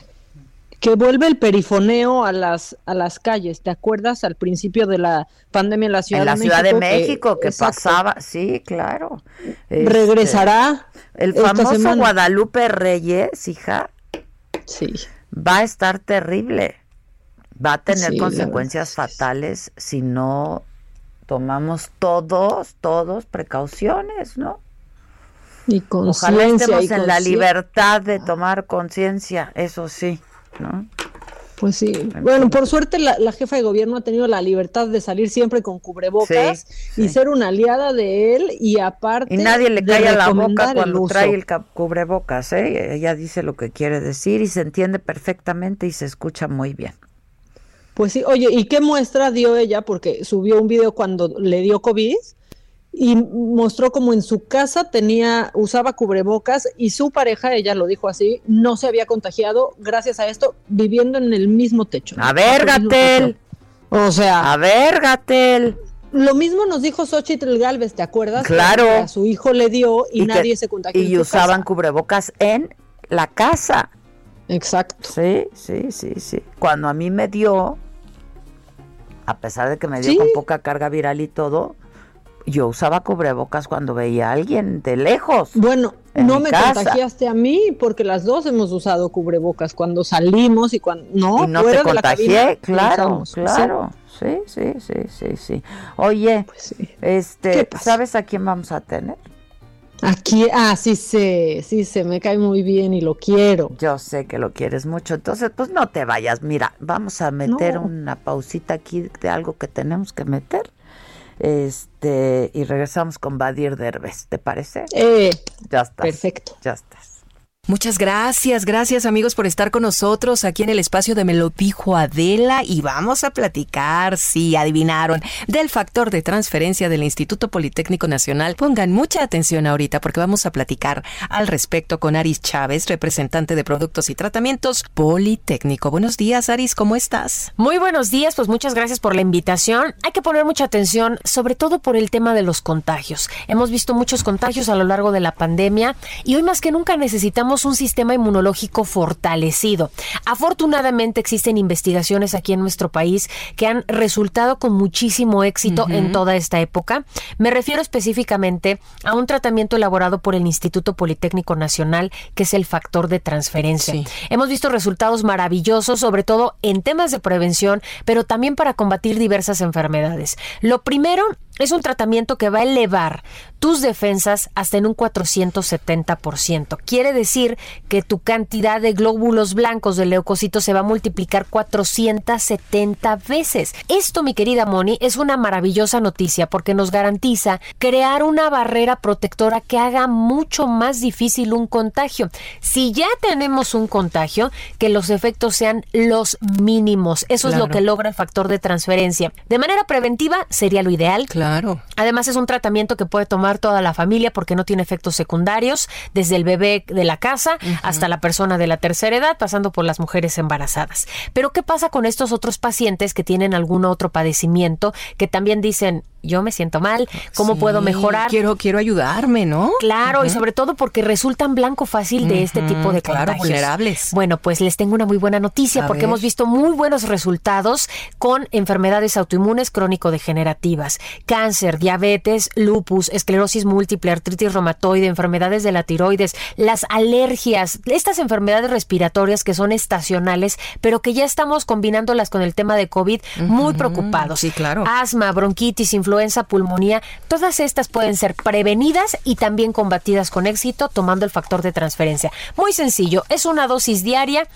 Que vuelve el perifoneo a las a las calles. ¿Te acuerdas al principio de la pandemia en la Ciudad en la de Ciudad México? de México que, exacto, pasaba, sí, claro. Este, regresará el esta famoso. Guadalupe Reyes, hija. Sí. Va a estar terrible. Va a tener Sí, consecuencias fatales si no tomamos todos, todos precauciones, ¿no? Y Ojalá estemos en la libertad de tomar conciencia, eso sí, ¿no? Pues sí. Bueno, por suerte la, la jefa de gobierno ha tenido la libertad de salir siempre con cubrebocas Sí, y ser una aliada de él y aparte Y nadie le de cae a la boca el cuando trae el cubrebocas, ¿eh? Ella dice lo que quiere decir y se entiende perfectamente y se escucha muy bien. Pues sí, oye, ¿y qué muestra dio ella? Porque subió un video cuando le dio COVID y mostró como en su casa tenía, usaba cubrebocas y su pareja, ella lo dijo así, no se había contagiado gracias a esto, viviendo en el mismo techo. A ver, Gatel. O sea. A ver, Gatel. Lo mismo nos dijo Xochitl Galvez, ¿te acuerdas? Claro. Que a su hijo le dio y, nadie se contagió. Y usaban casa. cubrebocas en la casa. Exacto. Sí, sí, sí, sí. Cuando a mí me dio, a pesar de que me dio Sí. con poca carga viral y todo, yo usaba cubrebocas cuando veía a alguien de lejos. Bueno, en no me casa. contagiaste a mí porque las dos hemos usado cubrebocas cuando salimos y cuando no, y no fuera te de la cabina, contagié, claro, claro. Sí, sí, sí, sí, sí. Oye, Pues este. ¿sabes a quién vamos a tener? Aquí, ah, sí sé, sí sé, me cae muy bien y lo quiero. Yo sé que lo quieres mucho, entonces pues no te vayas. Mira, vamos a meter No. una pausita aquí de algo que tenemos que meter. Este, y regresamos con Badir Derbez, ¿te parece? Eh, ya estás. perfecto. Ya estás. Muchas gracias, gracias amigos por estar con nosotros aquí en el espacio de Me dijo Adela y vamos a platicar, si adivinaron, del factor de transferencia del Instituto Politécnico Nacional. Pongan mucha atención ahorita porque vamos a platicar al respecto con Aris Chávez, representante de Productos y Tratamientos Politécnico. Buenos días Aris, ¿cómo estás? Muy buenos días, pues muchas gracias por la invitación. Hay que poner mucha atención, sobre todo por el tema de los contagios. Hemos visto muchos contagios a lo largo de la pandemia y hoy más que nunca necesitamos un sistema inmunológico fortalecido. Afortunadamente existen investigaciones aquí en nuestro país que han resultado con muchísimo éxito en toda esta época. Me refiero específicamente a un tratamiento elaborado por el Instituto Politécnico Nacional, que es el factor de transferencia. Sí. Hemos visto resultados maravillosos, sobre todo en temas de prevención, pero también para combatir diversas enfermedades. Lo primero es un tratamiento que va a elevar tus defensas hasta en un 470%. Quiere decir que tu cantidad de glóbulos blancos de leucocitos se va a multiplicar 470 veces. Esto, mi querida Moni, es una maravillosa noticia porque nos garantiza crear una barrera protectora que haga mucho más difícil un contagio. Si ya tenemos un contagio, que los efectos sean los mínimos. Eso es lo que logra el factor de transferencia. De manera preventiva sería lo ideal. Claro. Además es un tratamiento que puede tomar toda la familia porque no tiene efectos secundarios, desde el bebé de la casa hasta la persona de la tercera edad, pasando por las mujeres embarazadas. Pero ¿qué pasa con estos otros pacientes que tienen algún otro padecimiento que también dicen, yo me siento mal, ¿cómo Sí, puedo mejorar? Quiero, quiero ayudarme, ¿no? Claro, y sobre todo porque resultan blanco fácil de este tipo de claro, contagios. vulnerables. Bueno, pues les tengo una muy buena noticia A porque ver. hemos visto muy buenos resultados con enfermedades autoinmunes crónico-degenerativas, cáncer, diabetes, lupus, esclerosis múltiple, artritis reumatoide, enfermedades de la tiroides, las alergias, estas enfermedades respiratorias que son estacionales, pero que ya estamos combinándolas con el tema de COVID, muy preocupados. sí, claro. Asma, bronquitis, influenza, pulmonía, todas estas pueden ser prevenidas y también combatidas con éxito tomando el factor de transferencia. Muy sencillo, es una dosis diaria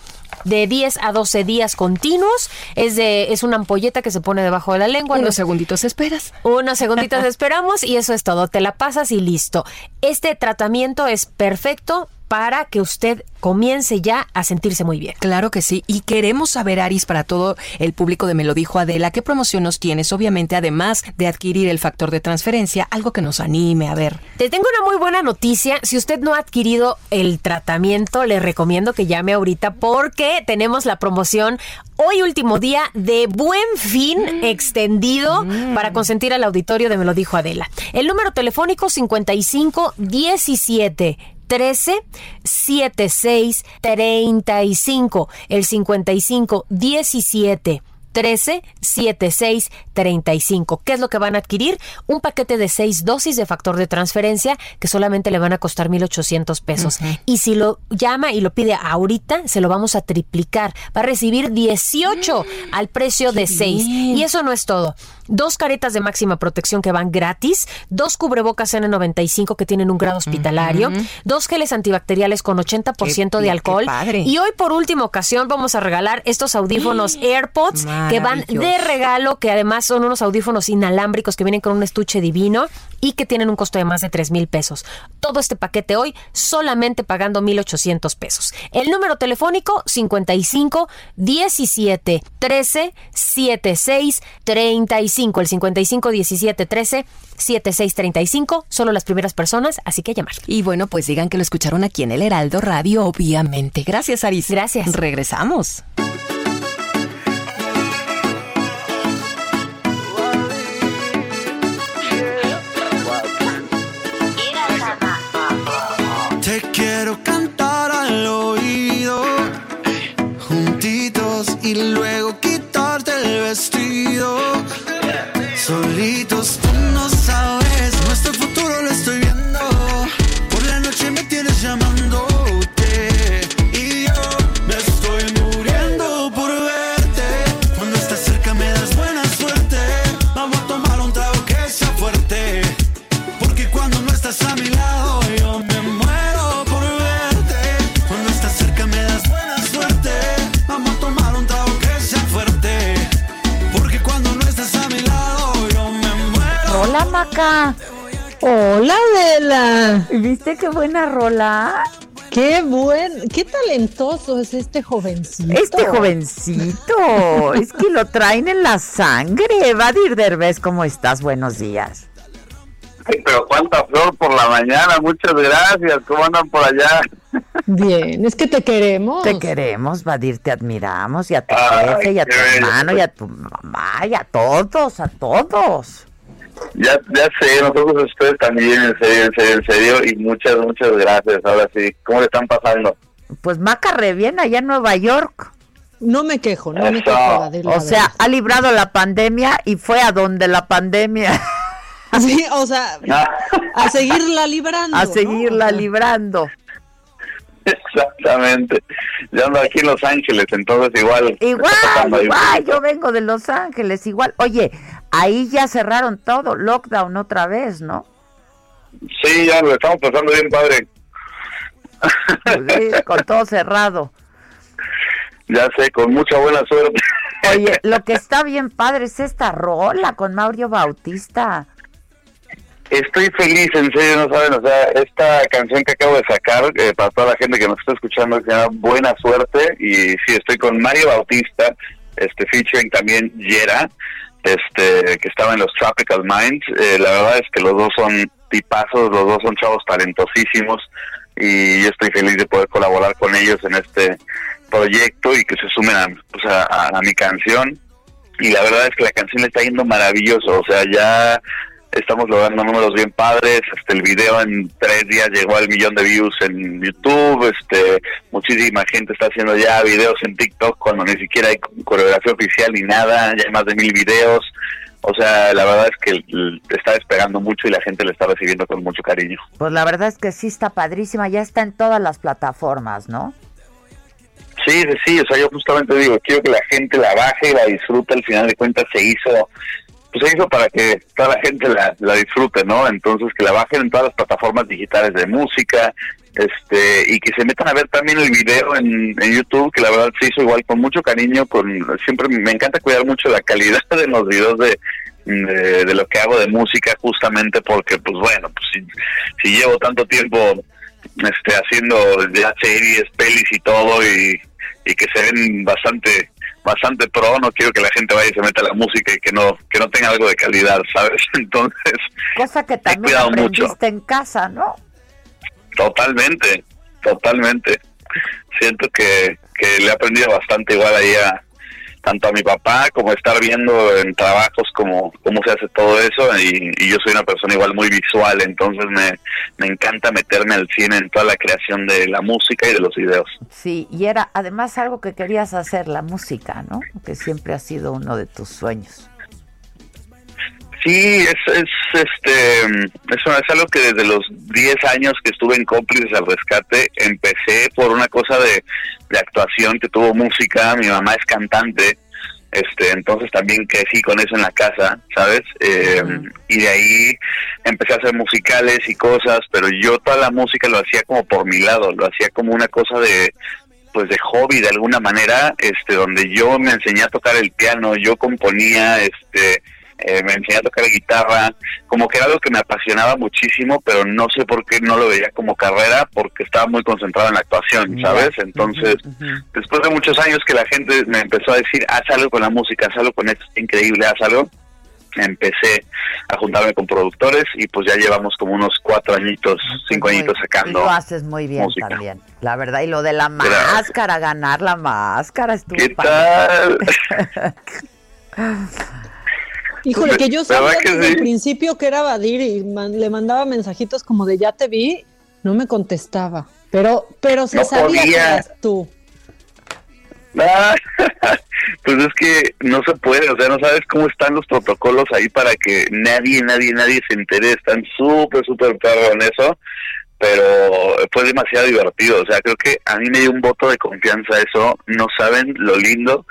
de 10 a 12 días continuos, es de es una ampolleta que se pone debajo de la lengua. Unos no- segunditos esperas. unos segunditos <laughs> esperamos y eso es todo. Te la pasas y listo. Este tratamiento es perfecto para que usted comience ya a sentirse muy bien. Claro que sí. Y queremos saber, Aris, para todo el público de Me lo dijo Adela, ¿qué promoción nos tienes? Obviamente, además de adquirir el factor de transferencia, algo que nos anime a ver. Te tengo una muy buena noticia. Si usted no ha adquirido el tratamiento, le recomiendo que llame ahorita porque tenemos la promoción hoy último día de buen fin extendido para consentir al auditorio de Me lo dijo Adela. El número telefónico 55 17 13 76 35 el 55 17 13 76 35. ¿Qué es lo que van a adquirir? Un paquete de seis dosis de factor de transferencia que solamente le van a costar 1,800 pesos. Y si lo llama y lo pide ahorita, se lo vamos a triplicar. Va a recibir 18 al precio de 6. bien. Y eso no es todo. Dos caretas de máxima protección que van gratis, dos cubrebocas N95 que tienen un grado hospitalario, dos geles antibacteriales con 80% Qué de alcohol. qué padre. Y hoy por última ocasión vamos a regalar estos audífonos <gasps> AirPods que van de regalo, que además son unos audífonos inalámbricos que vienen con un estuche divino y que tienen un costo de más de 3 mil pesos. Todo este paquete hoy solamente pagando 1,800 pesos. El número telefónico 55 17 13 76 35. El 55 17 13 76 35. Solo las primeras personas, así que llamar. Y bueno, pues digan que lo escucharon aquí en el Heraldo Radio, obviamente. Gracias, Aris. Gracias. Regresamos. Hola, Adela. ¿Viste qué buena rola? Qué buen, qué talentoso es este jovencito. Este jovencito, es que lo traen en la sangre. Vadir Derbez, ¿cómo estás? Buenos días. Ay, pero cuánta flor por la mañana, muchas gracias. ¿Cómo andan por allá? Bien, es que te queremos. Te queremos, Vadir, te admiramos, y a tu Ay, jefe, y a tu bello. hermano, y a tu mamá, y a todos, a todos. Ya, ya sé, nosotros ustedes también, en serio, en serio, en serio, y muchas, muchas gracias. Ahora sí, ¿cómo le están pasando? Pues Maca re bien allá en Nueva York. No me quejo, no me quejo. O sea, ha librado la pandemia y fue a donde la pandemia. <laughs> Sí, o sea, a seguirla librando. a seguirla librando. Exactamente. Yo ando aquí en Los Ángeles, entonces igual. Igual, igual, yo vengo de Los Ángeles, igual. Oye, ahí ya cerraron todo, lockdown otra vez, ¿no? Sí, ya lo estamos pasando bien, padre. Sí, con todo cerrado. Ya sé, con mucha buena suerte. Oye, <laughs> lo que está bien padre es esta rola con Mauro Bautista. Estoy feliz, en serio, no saben, o sea, esta canción que acabo de sacar, eh, para toda la gente que nos está escuchando, se llama Buena Suerte, y sí, estoy con Mario Bautista, este, featuring también Yera, este, que estaba en los Tropical Minds, Eh, la verdad es que los dos son tipazos, los dos son chavos talentosísimos, y yo estoy feliz de poder colaborar con ellos en este proyecto y que se sumen a, pues, a- a- a mi canción, y la verdad es que la canción le está yendo maravilloso, o sea, ya estamos logrando números bien padres, este el video en tres días llegó al millón de views en YouTube, este muchísima gente está haciendo ya videos en TikTok cuando ni siquiera hay coreografía oficial ni nada, ya hay más de mil videos, o sea, la verdad es que está despegando mucho y la gente le está recibiendo con mucho cariño. Pues la verdad es que sí está padrísima, ya está en todas las plataformas, ¿no? Sí, sí, sí, o sea, yo justamente digo, quiero que la gente la baje y la disfrute, al final de cuentas se hizo, pues se hizo para que toda la gente la, la disfrute, ¿no? Entonces que la bajen en todas las plataformas digitales de música, este, y que se metan a ver también el video en, en YouTube, que la verdad se hizo igual con mucho cariño, con siempre me encanta cuidar mucho la calidad <laughs> de los videos de, de, de lo que hago de música, justamente porque, pues bueno, pues si, si llevo tanto tiempo este haciendo ya series, pelis y todo y, y que se ven bastante bastante pro, no quiero que la gente vaya y se meta a la música y que no que no tenga algo de calidad, <laughs> ¿sabes? Entonces, Cosa que también cuidado mucho. aprendiste en casa, ¿no? totalmente, totalmente. Siento que, que le he aprendido bastante igual ahí a tanto a mi papá como estar viendo en trabajos como cómo se hace todo eso y, y yo soy una persona igual muy visual, entonces me, me encanta meterme al cine en toda la creación de la música y de los videos. Sí, y era además algo que querías hacer, la música, ¿no? Que siempre ha sido uno de tus sueños. Sí, es, es este eso es algo que desde los 10 años que estuve en cómplices al rescate empecé por una cosa de, de actuación que tuvo música, mi mamá es cantante, este entonces también crecí con eso en la casa, ¿sabes? Eh, Y de ahí empecé a hacer musicales y cosas, pero yo toda la música lo hacía como por mi lado, lo hacía como una cosa de pues de hobby de alguna manera, este donde yo me enseñé a tocar el piano, yo componía, este eh, me enseñé a tocar guitarra, como que era algo que me apasionaba muchísimo, pero no sé por qué no lo veía como carrera, porque estaba muy concentrado en la actuación, ¿sabes? Entonces, después de muchos años que la gente me empezó a decir, haz algo con la música, haz algo con esto, es increíble, haz algo, empecé a juntarme con productores y pues ya llevamos como unos cuatro añitos, cinco añitos sacando. lo haces muy bien música. también, la verdad. Y lo de la Gracias. máscara, ganar la máscara, estuvo ¿Qué padre. <laughs> Híjole, que yo sabía ¿Verdad que desde el sí? principio que era Badir y man- le mandaba mensajitos como de ya te vi, no me contestaba. Pero, pero se No sabía que eras tú. Ah, <laughs> pues es que no se puede, o sea, no sabes cómo están los protocolos ahí para que nadie, nadie, nadie se entere. Están súper, súper perro en eso, pero fue demasiado divertido. O sea, creo que a mí me dio un voto de confianza eso. No saben lo lindo,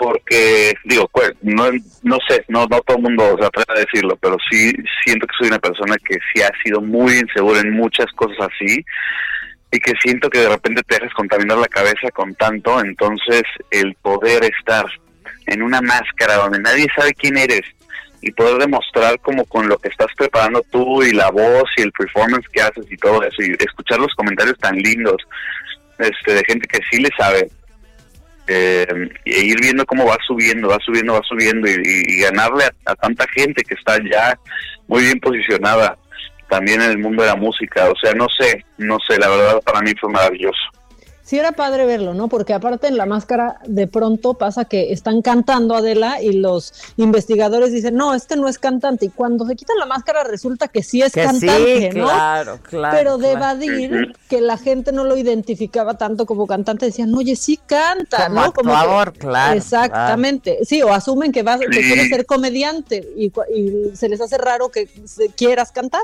porque, digo, pues, no, no sé, no, no todo el mundo se atreve a decirlo, pero sí siento que soy una persona que sí ha sido muy insegura en muchas cosas así y que siento que de repente te dejas contaminar la cabeza con tanto, entonces el poder estar en una máscara donde nadie sabe quién eres y poder demostrar como con lo que estás preparando tú y la voz y el performance que haces y todo eso y escuchar los comentarios tan lindos este de gente que sí le sabe eh, e ir viendo cómo va subiendo, va subiendo, va subiendo y, ganarle a, a tanta gente que está ya muy bien posicionada también en el mundo de la música. O sea, no sé, no sé, la verdad para mí fue maravilloso. Sí era padre verlo, ¿no? Porque aparte en la máscara de pronto pasa que están cantando Adela y los investigadores dicen, no, este no es cantante. Y cuando se quitan la máscara resulta que sí es Que sí, cantante, ¿no? claro, claro, Pero de claro. evadir que la gente no lo identificaba tanto como cantante, decían, oye, sí canta, Como ¿no? que- actuador, claro, Exactamente. Sí, o asumen que, vas, que Sí. quieres ser comediante y, y se les hace raro que se- quieras cantar.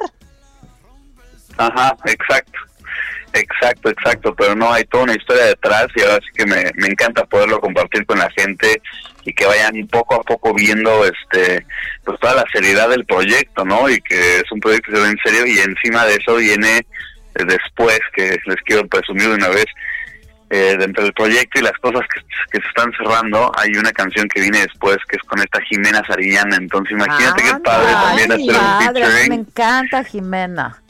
Ajá, exacto. Exacto, exacto, pero no hay toda una historia detrás y ahora sí que me, me encanta poderlo compartir con la gente y que vayan poco a poco viendo este pues toda la seriedad del proyecto, ¿no? Y que es un proyecto que se ve en serio y encima de eso viene eh, después que les quiero presumir de una vez eh, dentro del proyecto y las cosas que, que se están cerrando, hay una canción que viene después que es con esta Jimena Sariñana, entonces imagínate qué padre también Ay, hacer un padre, featuring. me encanta Jimena.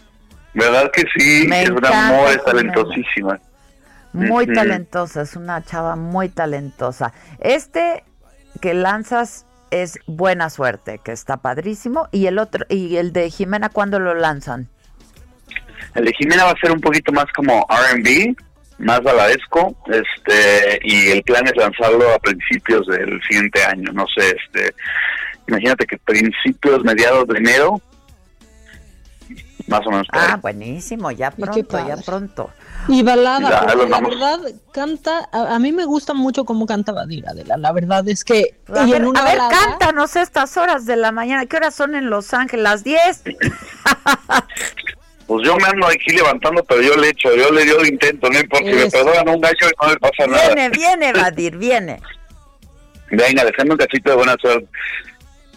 ¿Verdad que sí? Me es una Jimena. talentosísima. Muy talentosa, es una chava muy talentosa. Este que lanzas es Buena Suerte, que está padrísimo. Y el otro, y el de Jimena, ¿cuándo lo lanzan? El de Jimena va a ser un poquito más como R&B, más baladesco, este, y el plan es lanzarlo a principios del siguiente año, no sé, este, imagínate que principios, mediados de enero, más o menos. por ahí. Ah, buenísimo, ya pronto, ya pronto. Y balada, Ya, porque la vamos. verdad canta, a, a mí me gusta mucho cómo canta Badir, Adela, la verdad es que... A y ver, en una a ver, balada- cántanos estas horas de la mañana. ¿Qué horas son en Los Ángeles? ¿Las 10? Pues yo me ando aquí levantando, pero yo le echo, yo le dio el intento, no importa, si me perdonan un gallo no me pasa nada. Viene, viene, Badir, viene. Venga, dejando un cachito de buena suerte.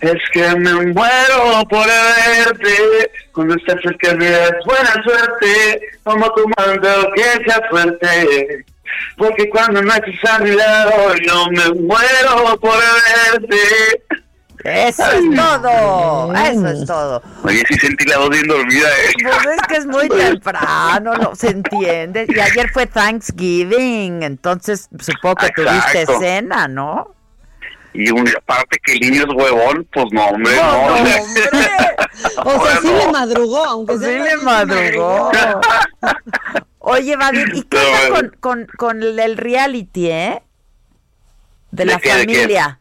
Es que me muero por verte, cuando estás cerca de es buena suerte, como tu mando que sea fuerte. Porque cuando no estás a mi lado, yo me muero por verte. Eso es todo, eso es todo. Oye, sí sentí la voz bien dormida, eh. Pues es que es muy temprano, no se entiende. Y ayer fue Thanksgiving, entonces supongo que tuviste cena, ¿no? Y un, aparte que el niño es huevón, pues no, hombre, No, no. no, O sea, sí le madrugó, aunque sea... Sí le madrugó. Oye, Badir, ¿y qué No, onda bueno. con, con, con el reality, eh? De ¿De la qué, de qué? familia.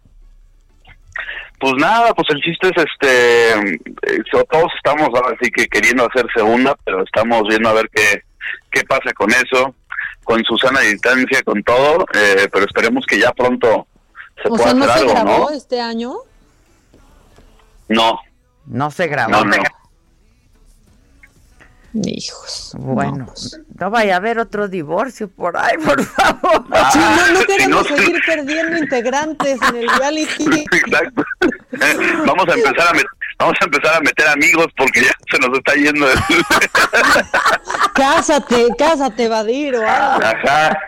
Pues nada, pues el chiste es este, eh, todos estamos ahora sí que queriendo hacer segunda, pero estamos viendo a ver qué, qué pasa con eso, con Susana de distancia, con todo, eh, pero esperemos que ya pronto se O sea, ¿no hacer se algo, grabó ¿no? este año? No, No se grabó. no, no. Hijos. Bueno, no vaya a haber otro divorcio por ahí, por favor. Sí, no, no si queremos no- seguir perdiendo integrantes en el reality. <laughs> Exacto. <laughs> vamos a empezar a met- vamos a empezar a meter amigos porque ya se nos está yendo. el- <laughs> Cásate, cásate, Badir o algo. Ajá.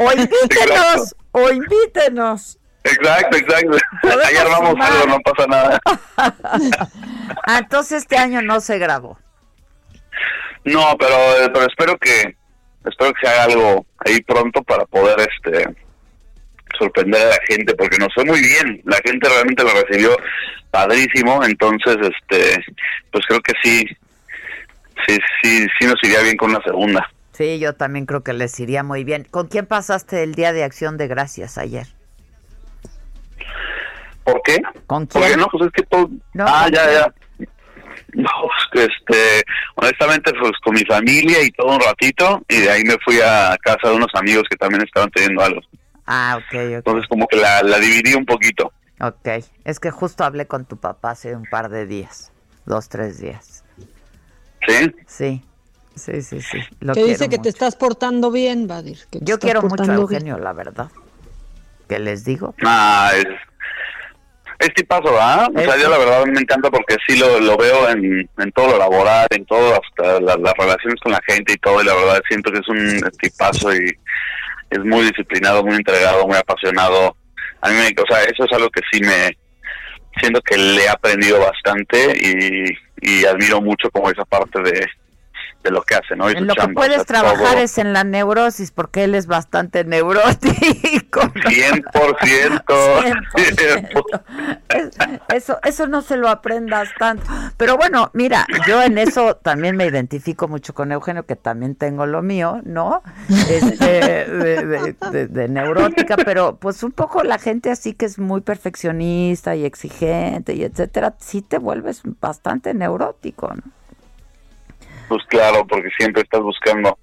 O invítenos, o invítenos. Exacto, exacto. Ayer vamos sumar. algo, no pasa nada. <laughs> Ah, entonces este año no se grabó. No, pero, pero espero que espero que se haga algo ahí pronto para poder este sorprender a la gente porque nos fue muy bien la gente realmente lo recibió padrísimo entonces este pues creo que sí sí sí sí nos iría bien con una segunda Sí, yo también creo que les iría muy bien. ¿Con quién pasaste el Día de Acción de Gracias ayer? ¿Por qué? ¿Con porque quién? no pues es que todo No, ah ¿con ya quién? ya no pues, este honestamente pues con mi familia y todo un ratito y de ahí me fui a casa de unos amigos que también estaban teniendo algo Ah, ok, ok. entonces como que la, la dividí un poquito Ok, es que justo hablé con tu papá hace un par de días, dos, tres días. ¿sí? Sí, sí, sí, sí. Lo que dice que mucho. te estás portando bien, Badir. que Yo quiero mucho a bien. Eugenio, la verdad. ¿Qué les digo? Ah, es, es tipazo, ¿verdad? O sea, yo la verdad me encanta porque sí lo, lo veo en, en todo lo laboral, en todo, hasta la- las relaciones con la gente y todo, y la verdad siento que es un tipazo y es muy disciplinado, muy entregado, muy apasionado. A mí, me, o sea, eso es algo que sí me, siento que le he aprendido bastante y, y admiro mucho como esa parte de, de lo que hace, ¿no? Y En lo que puedes trabajar todo. es en la neurosis, porque él es bastante neurótico. 100%. Eso, eso no se lo aprendas tanto. Pero bueno, mira, yo en eso también me identifico mucho con Eugenio, que también tengo lo mío, ¿no? Este, de, de- de- de neurótica, pero pues un poco la gente así que es muy perfeccionista y exigente y etcétera, sí te vuelves bastante neurótico, ¿no? Pues claro, porque siempre estás buscando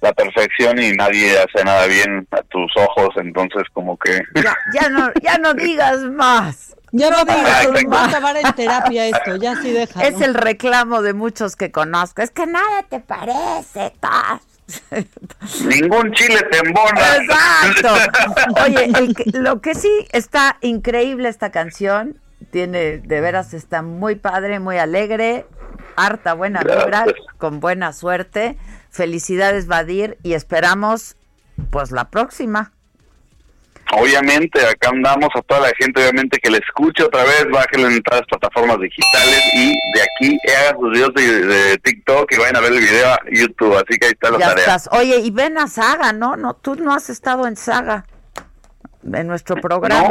la perfección y nadie hace nada bien a tus ojos, entonces como que... Ya, ya no, ya no digas más. Ya no digas, Exacto. va a acabar en terapia esto, ya sí deja. Es el reclamo de muchos que conozco. Es que nada te parece, Taz. Ningún chile te embona. Exacto. <laughs> Oye, el que- lo que sí está increíble esta canción, tiene, de veras está muy padre, muy alegre, harta buena vibra, Gracias. con buena suerte. Felicidades, Vadir, y esperamos, pues, la próxima. Obviamente, acá andamos a toda la gente, obviamente que le escuche otra vez, bájenlo en todas las plataformas digitales y de aquí hagan sus videos de, de TikTok y vayan a ver el video a YouTube, así que ahí está la Ya tarea. estás. Oye, y ven a Saga, ¿no? No, tú no has estado en Saga, en nuestro programa.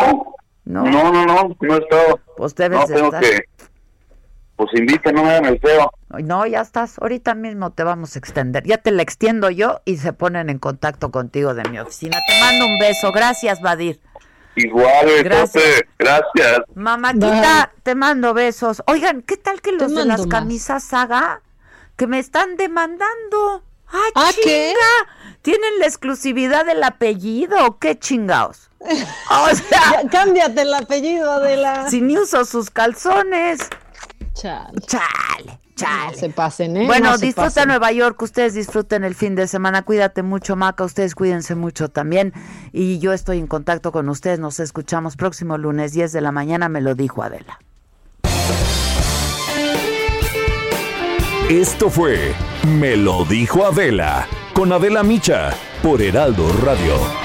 No, no, no, no, no he estado. Pues debes no, de estar. que, pues inviten, no me hagan el feo. No, ya estás. Ahorita mismo te vamos a extender. Ya te la extiendo yo y se ponen en contacto contigo de mi oficina. Te mando un beso. Gracias, Vadir. Igual, Gracias. Gracias. Mamáquita, te mando besos. Oigan, ¿qué tal que los de las más. camisas saga que me están demandando? ¡Ah, ¿Ah, chinga! qué? ¿Tienen la exclusividad del apellido o qué chingados? <laughs> O sea, Ya, cámbiate el apellido de la. si ni uso sus calzones. Chale. Chale, chale. No se pasen, ¿eh? Bueno, No disfruta. Nueva York, ustedes disfruten el fin de semana, cuídate mucho, Maca, ustedes cuídense mucho también. Y yo estoy en contacto con ustedes, nos escuchamos próximo lunes 10 de la mañana, me lo dijo Adela. Esto fue Me lo dijo Adela con Adela Micha por Heraldo Radio.